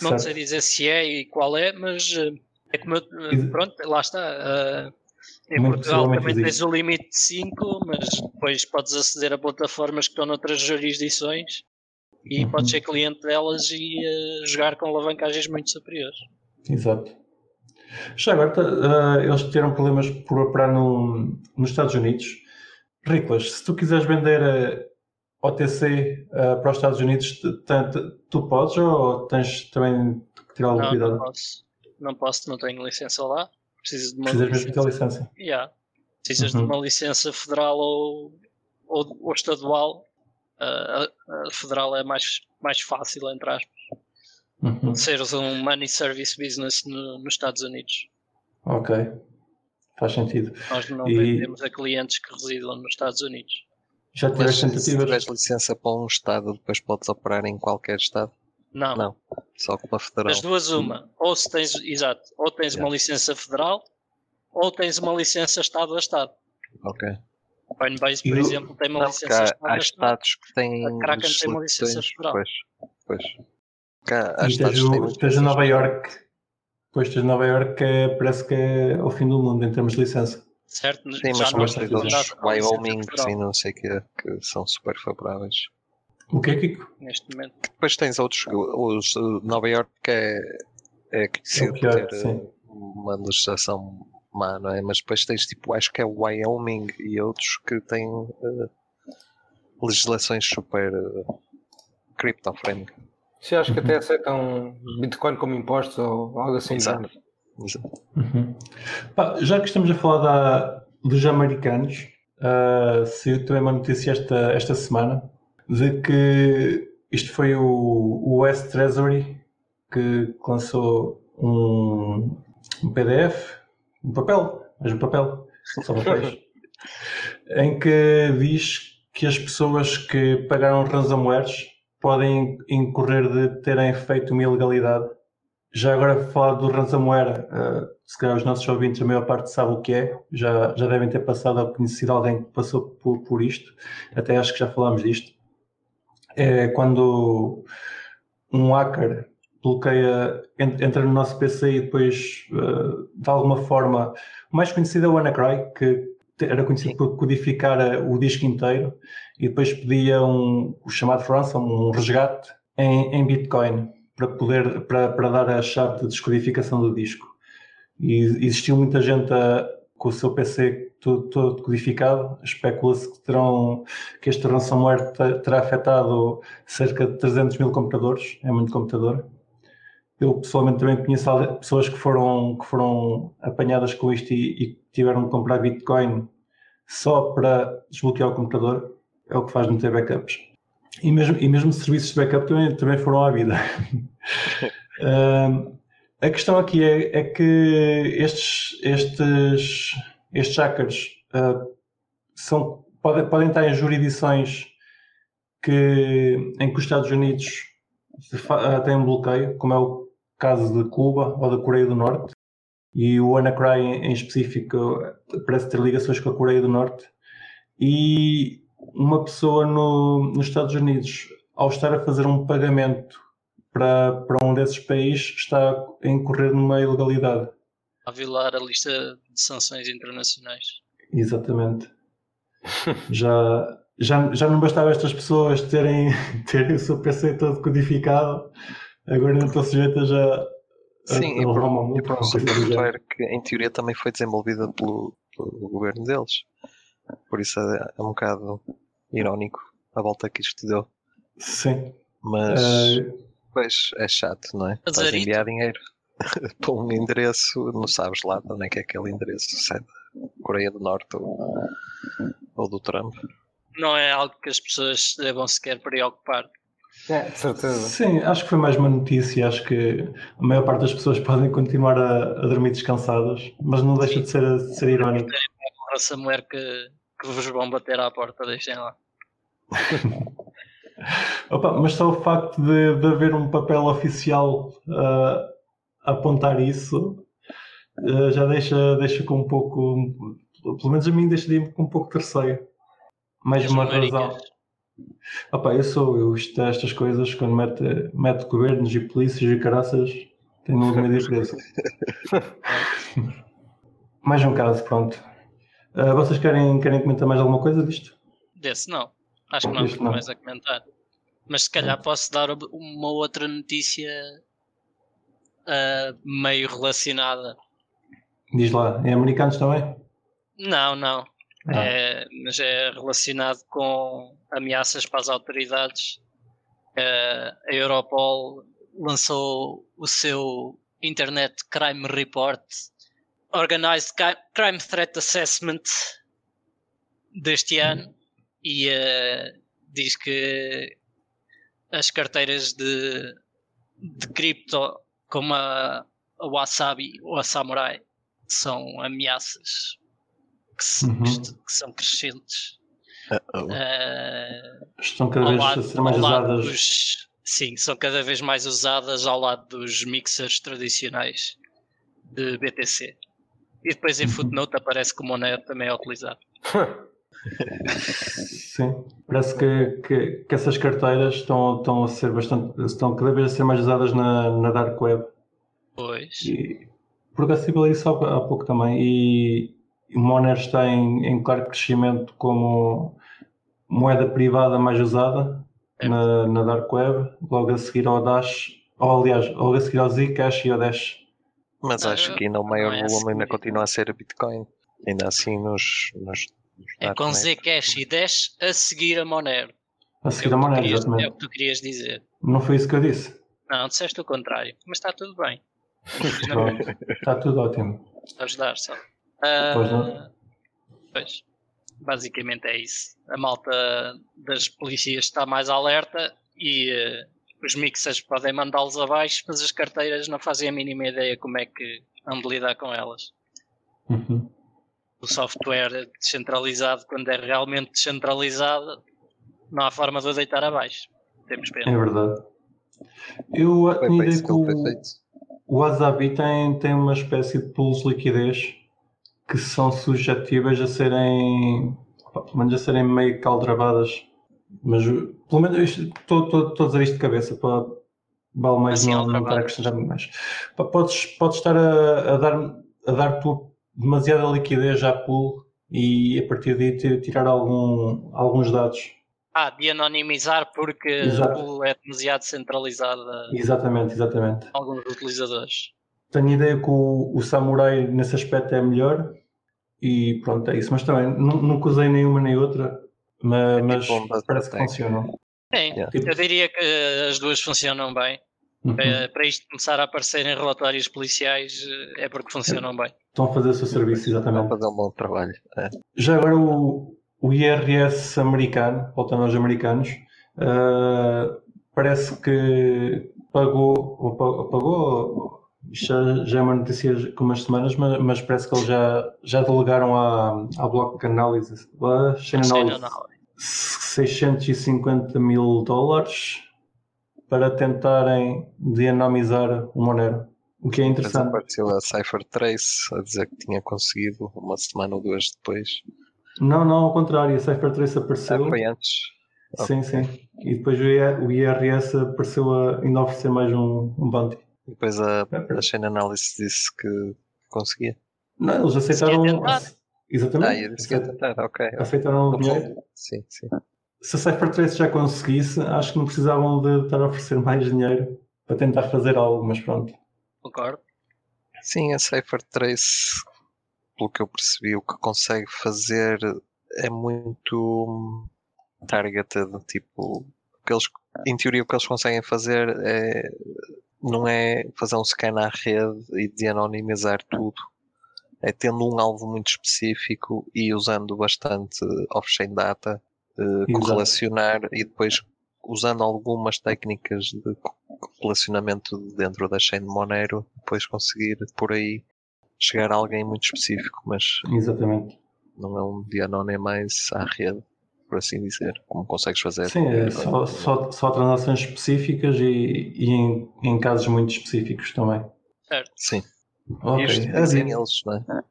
Não certo. te sei dizer se é e qual é, mas eh, é como eu, eh, pronto, lá está. Uh, em Muito Portugal também existe. tens o limite de 5, mas depois podes aceder a plataformas que estão noutras jurisdições e uhum. podes ser cliente delas e uh, jogar com alavancagens muito superiores. Exato. Já agora, uh, eles tiveram problemas por operar no, nos Estados Unidos. Riclas, se tu quiseres vender a OTC uh, para os Estados Unidos, tu podes ou tens também que tirar algum não, cuidado? Não posso. Não posso, não tenho licença lá. Precisas de uma Precisas licença. mesmo ter licença. Yeah. Precisas uhum. de uma licença federal ou, ou, ou estadual. Uh, a, a, federal é mais, mais fácil, entre aspas. Uhum. Seres um money service business no, nos Estados Unidos. Ok. Faz sentido. Nós não e... vendemos a clientes que residam nos Estados Unidos. Já tiveste tentativas? Se tiveres licença para um estado, depois podes operar em qualquer estado? Não. Não. Só com a federal. Das duas, uma. Ou se tens, exato, ou tens yeah. uma licença federal, ou tens uma licença Estado a Estado. Ok. O Coinbase, por exemplo, tem uma não, licença Estado há, há estados que têm. A Kraken tem uma licença federal. Pois, pois. Cá, há e tens, o, tens Nova York. Pois tens Nova York que é, parece que é o fim do mundo em termos de licença. Certo, Sim, mas são tens outros Wyoming e não sei que, que são super favoráveis. O que é, Kiko? Neste momento. Depois tens outros. Os, Nova York é, é conhecido é por ter sim. uma legislação má, não é? Mas depois tens tipo, acho que é Wyoming e outros que têm uh, legislações super uh, cripto-friendly. Se acho que até aceitam Bitcoin como imposto ou algo assim. Exato. Exato. Uhum. Pá, já que estamos a falar da, dos americanos, uh, saiu também uma notícia esta, esta semana de que isto foi o, o West Treasury que lançou um, um PDF, um papel, mesmo papel, só papéis, em que diz que as pessoas que pagaram ransomwares podem incorrer de terem feito uma ilegalidade. Já agora falar do ransomware, uh, se calhar os nossos ouvintes, a maior parte sabe o que é, já, já devem ter passado a conhecer alguém que passou por, por isto, até acho que já falámos disto. É quando um hacker bloqueia, entra no nosso PC e depois, uh, de alguma forma, o mais conhecido é o WannaCry, que era conhecido Sim. por codificar eh, o disco inteiro e depois pedia um, o chamado ransom, um resgate em, em Bitcoin para poder para, para dar a chave de descodificação do disco. E existiu muita gente a, com o seu PC todo, todo codificado. Especula-se que, terão, que este ransomware terá afetado cerca de 300 mil computadores, é muito computador. Eu pessoalmente também conheço pessoas que foram, que foram apanhadas com isto e, e tiveram de comprar Bitcoin só para desbloquear o computador. É o que faz não ter backups. E mesmo, e mesmo serviços de backup também, também foram à vida. uh, a questão aqui é, é que estes, estes estes hackers uh, são, podem, podem estar em jurisdições que, em que os Estados Unidos uh, têm um bloqueio, como é o caso de Cuba ou da Coreia do Norte, e o WannaCry em, em específico parece ter ligações com a Coreia do Norte, e uma pessoa no, nos Estados Unidos, ao estar a fazer um pagamento para, para um desses países, está a incorrer numa ilegalidade a violar a lista de sanções internacionais. Exatamente. já, já, já não bastava estas pessoas terem, terem o seu PC todo codificado, agora não estão sujeitas a. Sim, a, e por, uma e por um software que em teoria também foi desenvolvida pelo, pelo governo deles. Por isso é, é, um bocado irónico a volta que isto deu. Sim. Mas, uh... pois, é chato, não é? Estás a enviar dinheiro. para um endereço, não sabes lá de onde é que é aquele endereço, se é da Coreia do Norte ou, ou do Trump. Não é algo que as pessoas devam sequer preocupar. É, certeza. Sim, acho que foi mais uma notícia. Acho que a maior parte das pessoas podem continuar a, a dormir descansadas, mas não deixa de ser, de ser irónico. Essa mulher que, que vos vão bater à porta, deixem lá. Opa, mas só o facto de, de haver um papel oficial uh, a apontar isso uh, já deixa, deixa com um pouco, pelo menos a mim deixa de com um pouco terceiro. Mais As uma razão. Opa, eu sou, eu isto, estas coisas, quando mete, mete governos e polícias e caraças, medo de preço. mais um caso, pronto. Uh, vocês querem, querem comentar mais alguma coisa disto? Desse não. Acho que não há muito mais a comentar. Mas se calhar posso dar uma outra notícia ah, meio relacionada. Diz lá, em americanos também? Não, não. Ah. É, mas é relacionado com ameaças para as autoridades. Ah, a Europol lançou o seu Internet Crime Report, Organized Crime Threat Assessment deste ano e ah, diz que as carteiras de, de cripto como a, a Wasabi ou a Samurai são ameaças que, se- Uhum. que que são crescentes. Ah, Estão cada vez lado, a ser mais usadas. dos- sim, são cada vez mais usadas ao lado dos mixers tradicionais de BTC. E depois em Uhum. footnote aparece que o Monero também é utilizado. Sim, parece que, que, que essas carteiras estão, estão a ser bastante, estão cada vez a ser mais usadas na, na Dark Web. Pois. E, porque a Cibele disse há, há pouco também, e o Monero está em, em claro crescimento como moeda privada mais usada É. na, na Dark Web, logo a seguir ao Dash, ou aliás, logo a seguir ao Zcash e ao Dash. Mas acho que ainda o maior não é volume ainda continua a ser a Bitcoin. Ainda assim nos. nos, nos É com. Zcash e Dash a seguir a Monero. A É seguir o, a Monero, querias, é o exatamente. que tu querias dizer. Não foi isso que eu disse. Não, disseste o contrário. Mas está tudo bem. Está tudo ótimo. a ajudar só. Pois Ah, não. pois. Basicamente é isso. A malta das polícias está mais alerta e eh, os mixers podem mandá-los abaixo, mas as carteiras não fazem a mínima ideia como é que hão de lidar com elas. Uhum. O software descentralizado, quando é realmente descentralizado, não há forma de o deitar abaixo. Temos pena. É verdade. Eu tinha ideia que o, o Wasabi tem, tem uma espécie de de liquidez que são suscetíveis a serem, pelo menos a serem meio caldravadas. Mas pelo menos estou a dizer isto de cabeça para vale mais Assim, não, não estar a mais. Podes, podes estar a, a dar, a dar tu demasiada liquidez à pool e a partir daí ti- tirar algum, alguns dados. Ah, de anonimizar porque Exato. a pool é demasiado centralizada Exatamente, exatamente. alguns utilizadores. Tenho ideia que o, o Samurai nesse aspecto é melhor e pronto, é isso. Mas também nu- nunca usei nenhuma nem outra, É tipo mas, um data parece que funcionam. Sim, Yeah. Tipo- eu diria que as duas funcionam bem. Uhum. Eh, Para isto começar a aparecer em relatórios policiais eh, é porque funcionam bem. Estão a fazer o seu serviço, exatamente. fazer um bom trabalho. É. Já agora o, o IRS americano, voltando aos americanos, ah, parece que pagou, ou pa- ou pagou, isto já, já é uma notícia com umas semanas, mas, mas parece que eles já, já delegaram à, à Block Analysis, à Chain Analysis, não, não. 650 mil dólares para tentarem deanonimizar o Monero. O que é interessante. apareceu a Cypher Trace a dizer que tinha conseguido uma semana ou duas depois. Não, não, ao contrário, a Cyphertrace Ah, apareceu. foi antes. Sim, sim. E depois o IRS apareceu a ainda oferecer mais um, um bounty. E depois a, É, a Chain Analysis disse que conseguia. Não, eles aceitaram. Tentar. Exatamente. Ah, e disse que ia tentar, ok. Aceitaram o dinheiro. Sim, sim. Se a Cyphertrace já conseguisse, acho que não precisavam de estar a oferecer mais dinheiro para tentar fazer algo, mas pronto. Concordo. Sim, a Cypher Trace, pelo que eu percebi, o que consegue fazer é muito hum, targeted. Tipo, o que eles, em teoria, o que eles conseguem fazer é, não é fazer um scan à rede e de anonimizar tudo. É tendo um alvo muito específico e usando bastante off-chain data, eh, correlacionar e depois usando algumas técnicas de relacionamento dentro da chain de Monero, depois conseguir por aí chegar a alguém muito específico, mas Exatamente. não é um Dianone mais à rede. Por assim dizer, como consegues fazer. Sim, é só, só, só transações específicas e, e em, em casos muito específicos também. Certo. Sim. Ok. Isto É assim. eles, não é?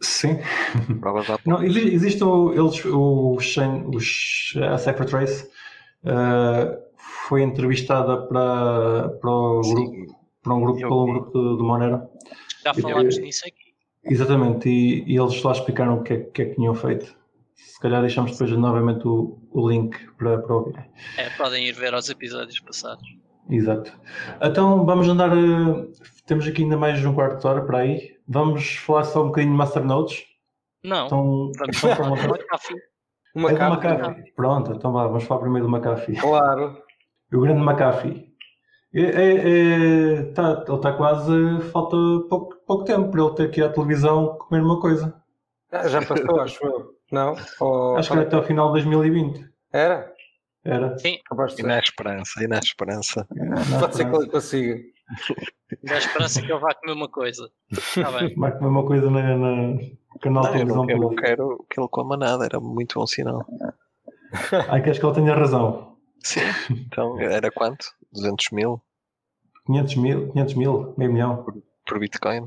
Sim. Não, exi- existe o, eles, o Shane, os, a Cypher Trace eh, foi entrevistada para, para, o grupo, para um grupo, pelo vi. grupo de, de Monero. Já E- falámos nisso aqui. Exatamente, e, e eles lá explicaram o que é, o que, é que tinham feito. Se calhar deixamos depois novamente o, o link para, para ouvir. É, podem ir ver aos episódios passados. Exato. Então vamos andar. eh, temos aqui ainda mais um quarto de hora para aí. Vamos falar só um bocadinho de Masternodes. Não, Então, vamos falar. Uma é do. McAfee. Pronto, então vá, vamos falar primeiro do McAfee. Claro. O grande McAfee. É, é- é- tá- ele está quase. Falta pouco, pouco tempo para ele ter que ir à televisão comer uma coisa. Ah, já passou, acho eu. Não? Ou- Acho que era até ao final de 2020. Era? Era. De E na esperança, e na esperança. Pode ser que ele consiga. Da esperança que ele vá comer uma coisa. Está bem. Vai comer uma coisa na, na canal de Não, eu, televisão. não, eu não quero que ele coma nada, era muito bom sinal. Ai, queres que ele tenha razão. Sim, então era quanto? 200 mil 500 mil, 500 mil, meio milhão. por Bitcoin?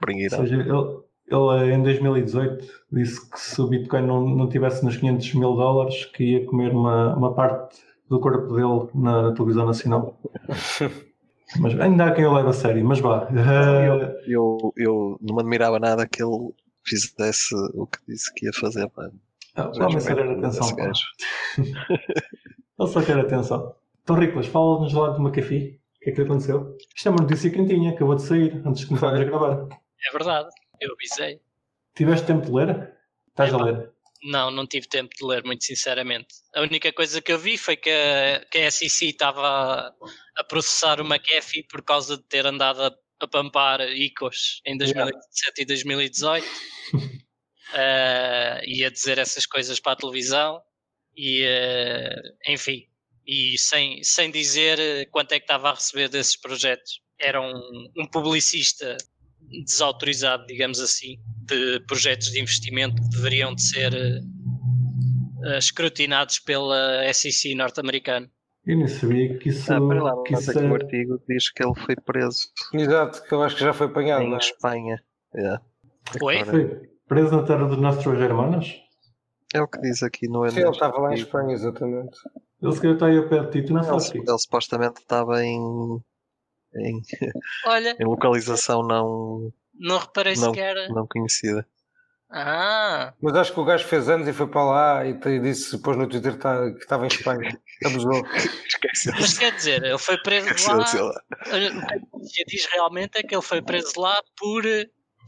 Bring it Ou up. seja, ele, ele em 2018 disse que se o Bitcoin não, não tivesse nos 500 mil dólares, que ia comer uma, uma parte do corpo dele na, na televisão nacional. Mas ainda há quem o leve a sério, mas vá. Eh, Eu, eu não me admirava nada que ele fizesse o que disse que ia fazer. Pá. Ah, só quer atenção. Ele só quer atenção. Então, Riclas, fala-nos lá de McAfee. O que é que lhe aconteceu? Isto é uma notícia quentinha, acabou de sair, antes de começarmos a gravar. É verdade. Eu avisei. Tiveste tempo de ler? Estás a ler? Não, não tive tempo de ler, muito sinceramente. A única coisa que eu vi foi que a, que a SEC estava a processar o McAfee por causa de ter andado a, a pampar ICOs em 2017 e 2018 Eh, e a dizer essas coisas para a televisão e eh, enfim, e sem, sem dizer quanto é que estava a receber desses projetos. Era um, um publicista desautorizado, digamos assim, de projetos de investimento que deveriam de ser eh, escrutinados pela SEC norte-americana. Eu nem sabia que isso, Ah, para lá, que isso o era... artigo diz que ele foi preso Exato, que eu acho que já foi apanhado. em não é? Espanha. Yeah. Oi? Agora, Foi preso na terra dos nossos hermanos? É o que diz aqui no Sim, ele estava lá em Espanha, exatamente. Ele se calhar está aí ao pé de ti, tu não Não, sabes ele, que ele supostamente estava em, em, Olha, em localização não, não reparei Não. sequer. não conhecida. Ah, Mas acho que o gajo fez anos e foi para lá e disse depois no Twitter que tá- estava em Espanha. Abusou. Esquece mas quer dizer, ele foi preso lá. O que notícia diz realmente é que ele foi preso lá por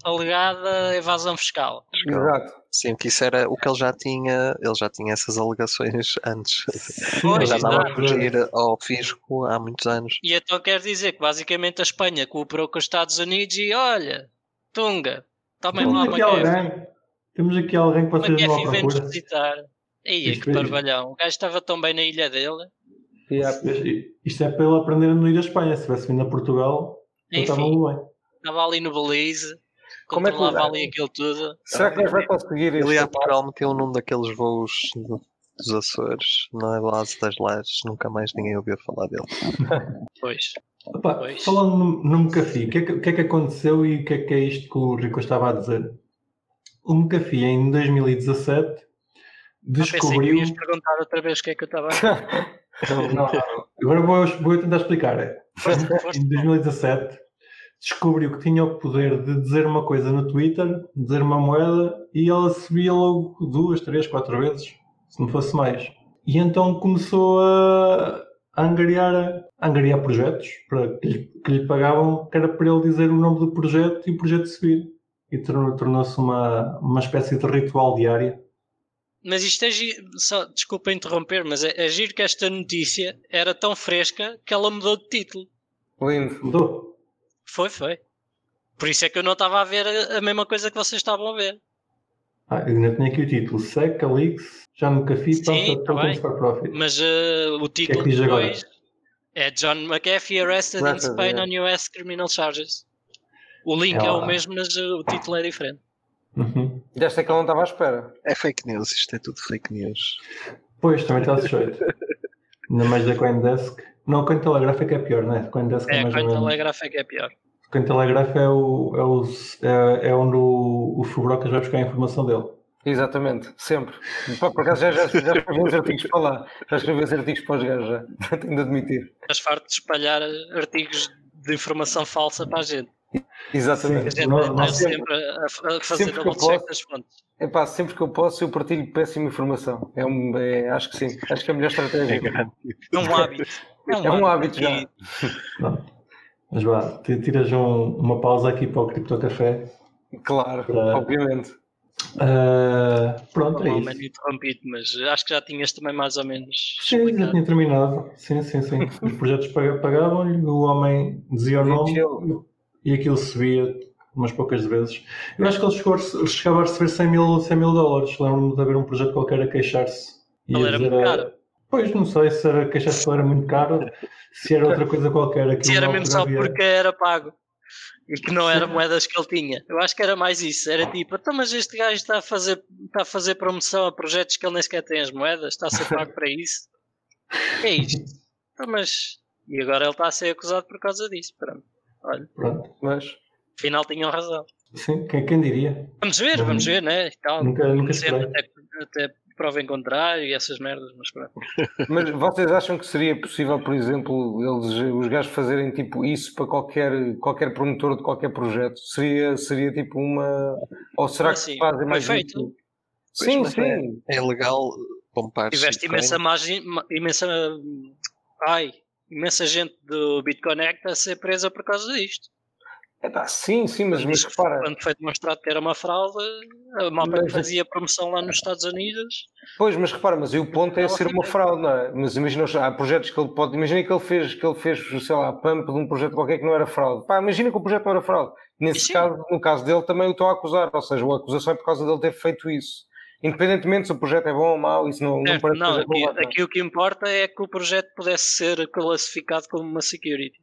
alegada evasão fiscal. Exato. Sim, que isso era o que ele já tinha, ele já tinha essas alegações antes. Pois, Ele já andava a fugir ao fisco há muitos anos. E então quer dizer que basicamente a Espanha cooperou com os Estados Unidos e olha, Tunga, tomem lá Temos uma alguém. Temos aqui alguém que vocês McAfee à vem-nos procura. visitar. Aí, Isto que parvalhão. O gajo estava tão bem na ilha dele. Yeah. Isto é para ele aprender a não ir à Espanha. Se tivesse vindo a Portugal, ele estava Enfim, bem. estava ali no Belize, Como é que gajo- ali aquilo tudo. Será que vai conseguir Ele ia? Portugal meteu num daqueles voos do- dos Açores, na base das lajes, nunca mais ninguém ouviu falar dele. Pois. Opa, Pois. falando no, no McAfee, o que, é que, é que aconteceu e o que é que é isto que o Rico estava a dizer? O McAfee, em 2017, Ah, pensei que descobriu. me ias perguntar outra vez o que é que eu estava a Não, não, agora vou, vou tentar explicar. Força, força. Em 2017, descobriu que tinha o poder de dizer uma coisa no Twitter, dizer uma moeda, e ela subia logo duas, três, quatro vezes, se não fosse mais. E então começou a, angariar, a angariar projetos para, que, lhe, que lhe pagavam, que era para ele dizer o nome do projeto e o projeto subir. E tornou- tornou-se uma, uma espécie de ritual diário. Mas isto é giro, só, desculpa interromper, mas é, é giro que esta notícia era tão fresca que ela mudou de título. Lindo. Mudou. Foi, foi. Por isso é que eu não estava a ver a, mesma coisa que vocês estavam a ver. Ah, eu ainda tinha aqui o título: SEC, Alix, já no Café, Sim, passa tá for Profit. Mas eh, o título que diz agora? depois é John McAfee arrested in Spain é. on US criminal charges. O link é, É o mesmo, mas eh, o título é diferente. Uhum. Desta é que ele não estava à espera. É fake news, isto é tudo fake news. Pois, também está sujeito. Ainda mais da Coindesk. Não, Cointelegraph é que é pior, não é? Coindesk é, É, mais a ou menos. Cointelegraph é que é pior. Cointelegraph é, o, é, o, é, é onde o, o Fubrocas vai buscar a informação dele. Exatamente, sempre. Por acaso já, já, já escrevi uns artigos para lá. Já escrevi uns artigos para os gajos, já. Tenho de admitir. Estás farto de espalhar artigos de informação falsa para a gente. A Exatamente. gente Nós- está nós sempre a, a fazer sempre que eu double check posso- das fontes. Epá, sempre que eu posso, eu partilho péssima informação. É um, é- acho que sim. Acho que é a melhor estratégia. É um hábito. É um hábito já. E Não. Mas vá, ti- tiras um- uma pausa aqui para o Cripto Café. Claro, Para- obviamente. Ah, pronto, é Normalmente isso. interrompido, mas acho que já tinhas também mais ou menos Sim, já explicado. tinha terminado. Sim, sim, sim. Os projetos pag- pagavam-lhe, o homem dizia o nome e aquilo subia umas poucas vezes. Eu acho que ele chegou chegava a receber 100 mil, 100 mil dólares. Lembro-me de haver um projeto qualquer a queixar-se. E Ele era dizer muito caro. Pois, não sei se era queixar-se que era muito caro, se era outra coisa qualquer. Se era mesmo só havia- porque era pago e que não era moedas que ele tinha. Eu acho que era mais isso. Era tipo, então, mas este gajo está a fazer, está a fazer promoção a projetos que ele nem sequer tem as moedas, está a ser pago para isso. Que é isto? Então, mas. E agora ele está a ser acusado por causa disso. Pronto. Olha, Pronto. Mas afinal tinham razão. Sim, quem, quem diria? Vamos ver, vamos ver, né? E tal. Nunca, nunca sempre, até, até prova em contrário e essas merdas, mas pronto. Mas vocês acham que seria possível, por exemplo, eles, os gajos fazerem tipo isso para qualquer, qualquer promotor de qualquer projeto? Seria, seria tipo uma. Ou será que Assim, fazem mais feito. Sim, mas é. sim. É legal pompar Tiveste imensa margem, ma- imensa. Ai, imensa gente do BitConnect a ser presa por causa disto. Epá, sim, sim, mas, mas Isto, repara. Quando foi demonstrado que era uma fraude, a malta que Mas- fazia promoção lá nos Estados Unidos. Pois, mas repara, mas o ponto é ser fica- uma fraude, não é? Mas imagina, há projetos que ele pode. Imagina que ele fez, que ele fez, sei lá, pump de um projeto qualquer que não era fraude. Pá, imagina que o projeto não era fraude. Nesse Sim. caso, no caso dele, também o estão a acusar. Ou seja, a acusação é por causa dele ter feito isso. Independentemente se o projeto é bom ou mau, isso não, não Certo, parece não, coisa aqui, aqui o que importa é que o projeto pudesse ser classificado como uma security.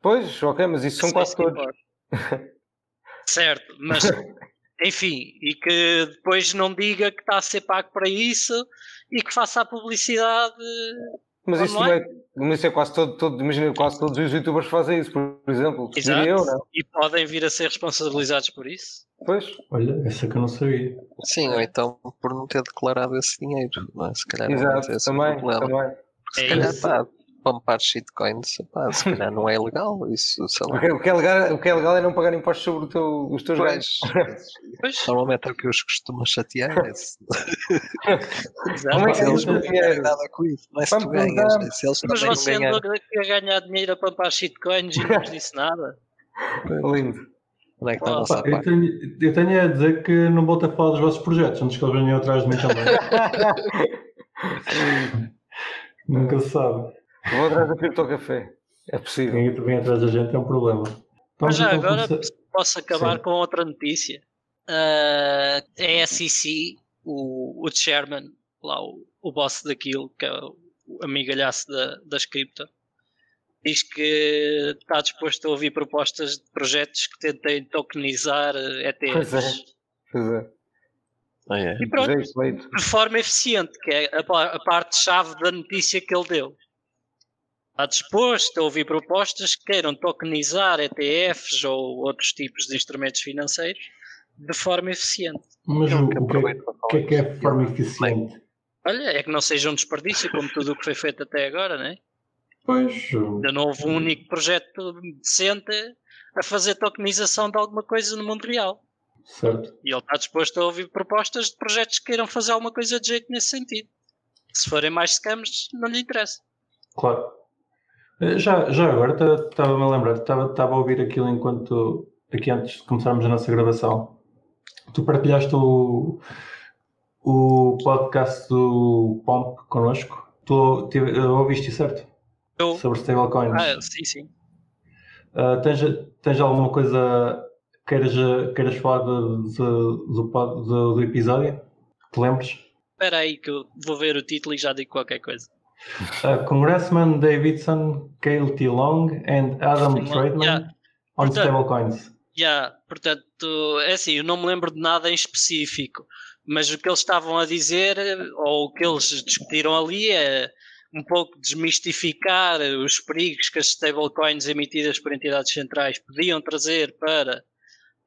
Pois, ok, mas isso são Só quase isso todos. importa. Certo, mas enfim, e que depois não diga que está a ser pago para isso e que faça a publicidade. Mas isso, é, mas isso é quase todo, todo, imagina, quase todos os youtubers fazem isso, por exemplo. Exato. Diria eu, não? E podem vir a ser responsabilizados por isso. Pois, Olha, essa que eu não sabia. Sim, ou então por não ter declarado esse dinheiro. Não é? Se calhar não exato, é esse o também, problema. também. Se É calhar isso. pá, pompar shitcoins, pá, se calhar não é legal. Isso, sei lá. O que, é legal, o que é legal é não pagar impostos sobre o teu- os teus ganhos. Normalmente é o que os costumam chatear. É se. Como é que é eles não dinheiro? nada com isso. Não é se tu ganhas, é se eles Mas você não ganharem. andou a ganhar dinheiro a pampar shitcoins e não nos disse nada. Lindo. Onde é que está a Ah, nossa eu, parte? tenho, eu tenho a dizer que não volto a falar dos vossos projetos antes que eles venham atrás de mim também. Nunca se sabe. Vou atrás do Cripto Café. É possível. Quem vem atrás da gente é um problema. Mas já então agora começar- posso acabar Sim. com outra notícia. Ah, a SEC, o, o chairman, lá o, o boss daquilo, que é o amigalhaço da, das cripto, diz que está disposto a ouvir propostas de projetos que tentem tokenizar eh, Pois é. ETFs Pois é. Ah, é. e pronto, Jeito feito. de forma eficiente, que é a, a parte-chave da notícia que ele deu. Está disposto a ouvir propostas que queiram tokenizar ETFs ou outros tipos de instrumentos financeiros de forma eficiente. Mas o, que que, é, que é é forma eficiente? Olha, é que não seja um desperdício como tudo o que foi feito até agora, né? Pois, Ainda não houve um único projeto decente a fazer tokenização de alguma coisa no mundo real. certo. E ele está disposto a ouvir propostas de projetos que queiram fazer alguma coisa de jeito nesse sentido. Se forem mais scams, não lhe interessa. Claro. Eh, Já, já agora estava-me a lembrar, estava a ouvir aquilo enquanto, aqui antes de começarmos a nossa gravação. Tu partilhaste o, o podcast do Pomp connosco. Tu tive- eh, ouviste, certo? Eu, Sobre stablecoins. ah, sim, sim. Ah, tens, tens alguma coisa que queiras, queiras falar do, pod- do, do episódio? Te lembres? Espera aí que eu vou ver o título e já digo qualquer coisa. Uh, Congressman Davidson, Cale T. Long and Adam Sim, Tradman yeah. on Portanto, stablecoins. Yeah, portanto, é assim, eu não me lembro de nada em específico, mas o que eles estavam a dizer, ou o que eles discutiram ali, é um pouco desmistificar os perigos que as stablecoins emitidas por entidades centrais podiam trazer para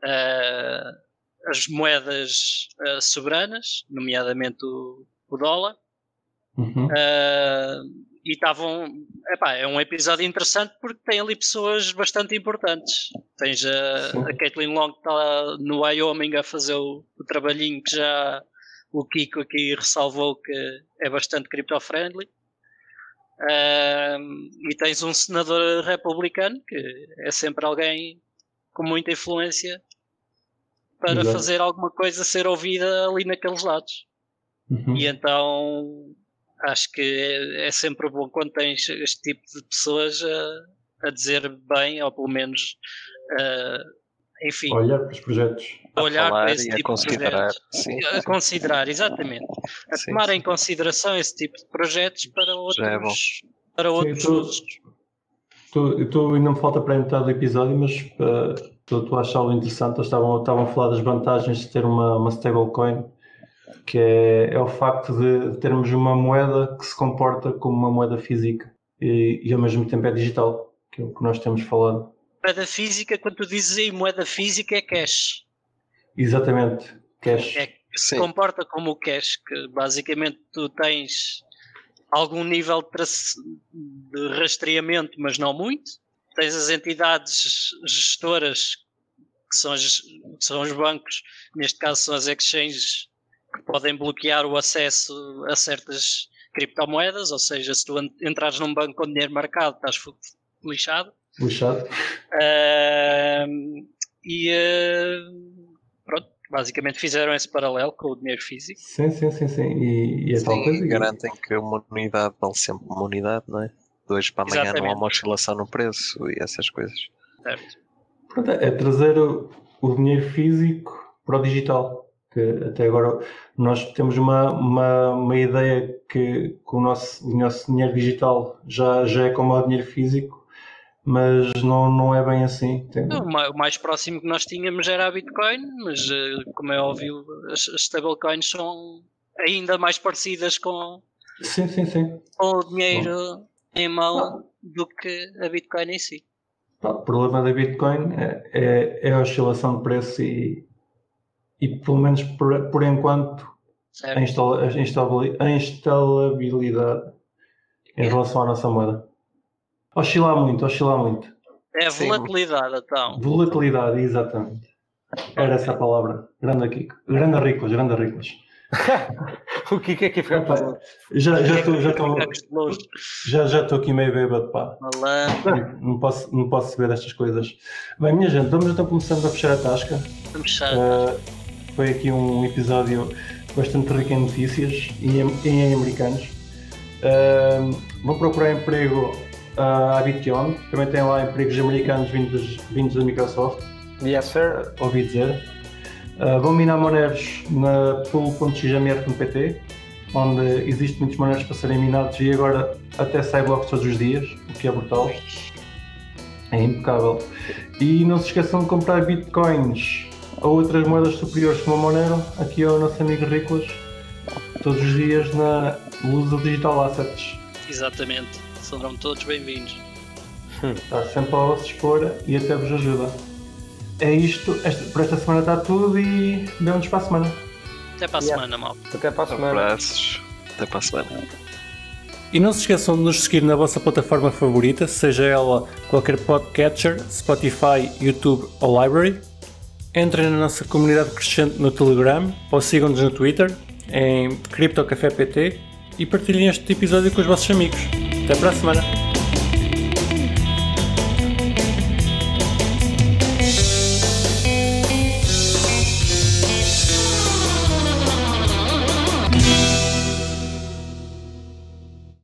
uh, as moedas uh, soberanas, nomeadamente o, o dólar. Uhum. Uh, e estavam. É um episódio interessante porque tem ali pessoas bastante importantes. Tens a, a Caitlin Long que está no Wyoming a fazer o, o, trabalhinho que já o Kiko aqui ressalvou que é bastante crypto-friendly. e tens um senador republicano que é sempre alguém com muita influência para Exato. fazer alguma coisa ser ouvida ali naqueles lados. Uhum. E então acho que é, é, sempre bom quando tens este tipo de pessoas a, a dizer bem, ou pelo menos, uh, enfim. Olhar para os projetos. Olhar para esse tipo de projetos. Sim. A considerar, exatamente. A sim, tomar sim. em consideração esse tipo de projetos para outros, é para outros. Tu, tu, ainda me falta para a metade do episódio, mas uh, tu, tu achas algo interessante. Eles estavam, estavam a falar das vantagens de ter uma, uma stablecoin que é, é, o facto de termos uma moeda que se comporta como uma moeda física e, e, ao mesmo tempo é digital, que é o que nós temos falado. Moeda física, quando tu dizes aí moeda física, é cash. Exatamente, cash. É, se comporta como o cash, que basicamente tu tens algum nível de, de rastreamento, mas não muito. Tens as entidades gestoras, que são, as, que são os bancos, neste caso são as exchanges que podem bloquear o acesso a certas criptomoedas, ou seja, se tu entrares num banco com dinheiro marcado, estás lixado. Lixado. Uh, e uh, pronto, basicamente fizeram esse paralelo com o dinheiro físico. Sim, sim, sim, sim. E, e é tal coisa. garantem que uma unidade vale sempre uma unidade, não é? Dois para amanhã Exatamente. não há uma oscilação no preço e essas coisas. Certo. Pronto, é trazer o, o dinheiro físico para o digital que até agora nós temos uma, uma, uma ideia que, que o, nosso, o nosso dinheiro digital já, já é como o dinheiro físico, mas não, não é bem assim. Não, o mais próximo que nós tínhamos era a Bitcoin, mas eh, como é óbvio, as, as stablecoins são ainda mais parecidas com, sim, sim, sim. com o dinheiro Bom. em mão do que a Bitcoin em si. O problema da Bitcoin é, é, é a oscilação de preço e, e pelo menos por, por enquanto a, instala, a, instalabilidade em relação à nossa moeda. Oscilar muito, oscilar muito. É volatilidade, então. Volatilidade, exatamente. Era essa a palavra. Grande Kiko. Grande ricos, grande ricos. o que é que fica Já já estou já estou já já estou aqui meio bêbado pá. Não posso não posso saber destas coisas. Bem, minha gente, vamos então começando a fechar a tasca. Vamos fechar. Uh, foi aqui um episódio bastante rico em notícias e em, em americanos. Uh, vou procurar emprego uh, à Bition, também tem lá empregos americanos vindos, vindos da Microsoft. Yes, sir. Ouvi dizer. Uh, vou minar moneros na pool.xmr.pt, onde existem muitos moneros para serem minados e agora até sai blocos todos os dias, o que é brutal. É impecável. E não se esqueçam de comprar bitcoins a outras moedas superiores como a Monero, aqui é o nosso amigo Riclas, todos os dias na luz do Digital Assets. Exatamente, serão todos bem-vindos. Está sempre ao vosso dispor e até vos ajuda. É isto, esta, por esta semana está tudo e vemos para a semana. Até para a yeah. semana, mal. Até para a semana. Abraços. Até para a semana. E não se esqueçam de nos seguir na vossa plataforma favorita, seja ela qualquer podcatcher, Spotify, YouTube ou Library. Entrem na nossa comunidade crescente no Telegram ou sigam-nos no Twitter em CryptoCafépt e partilhem este episódio com os vossos amigos. Até para a semana!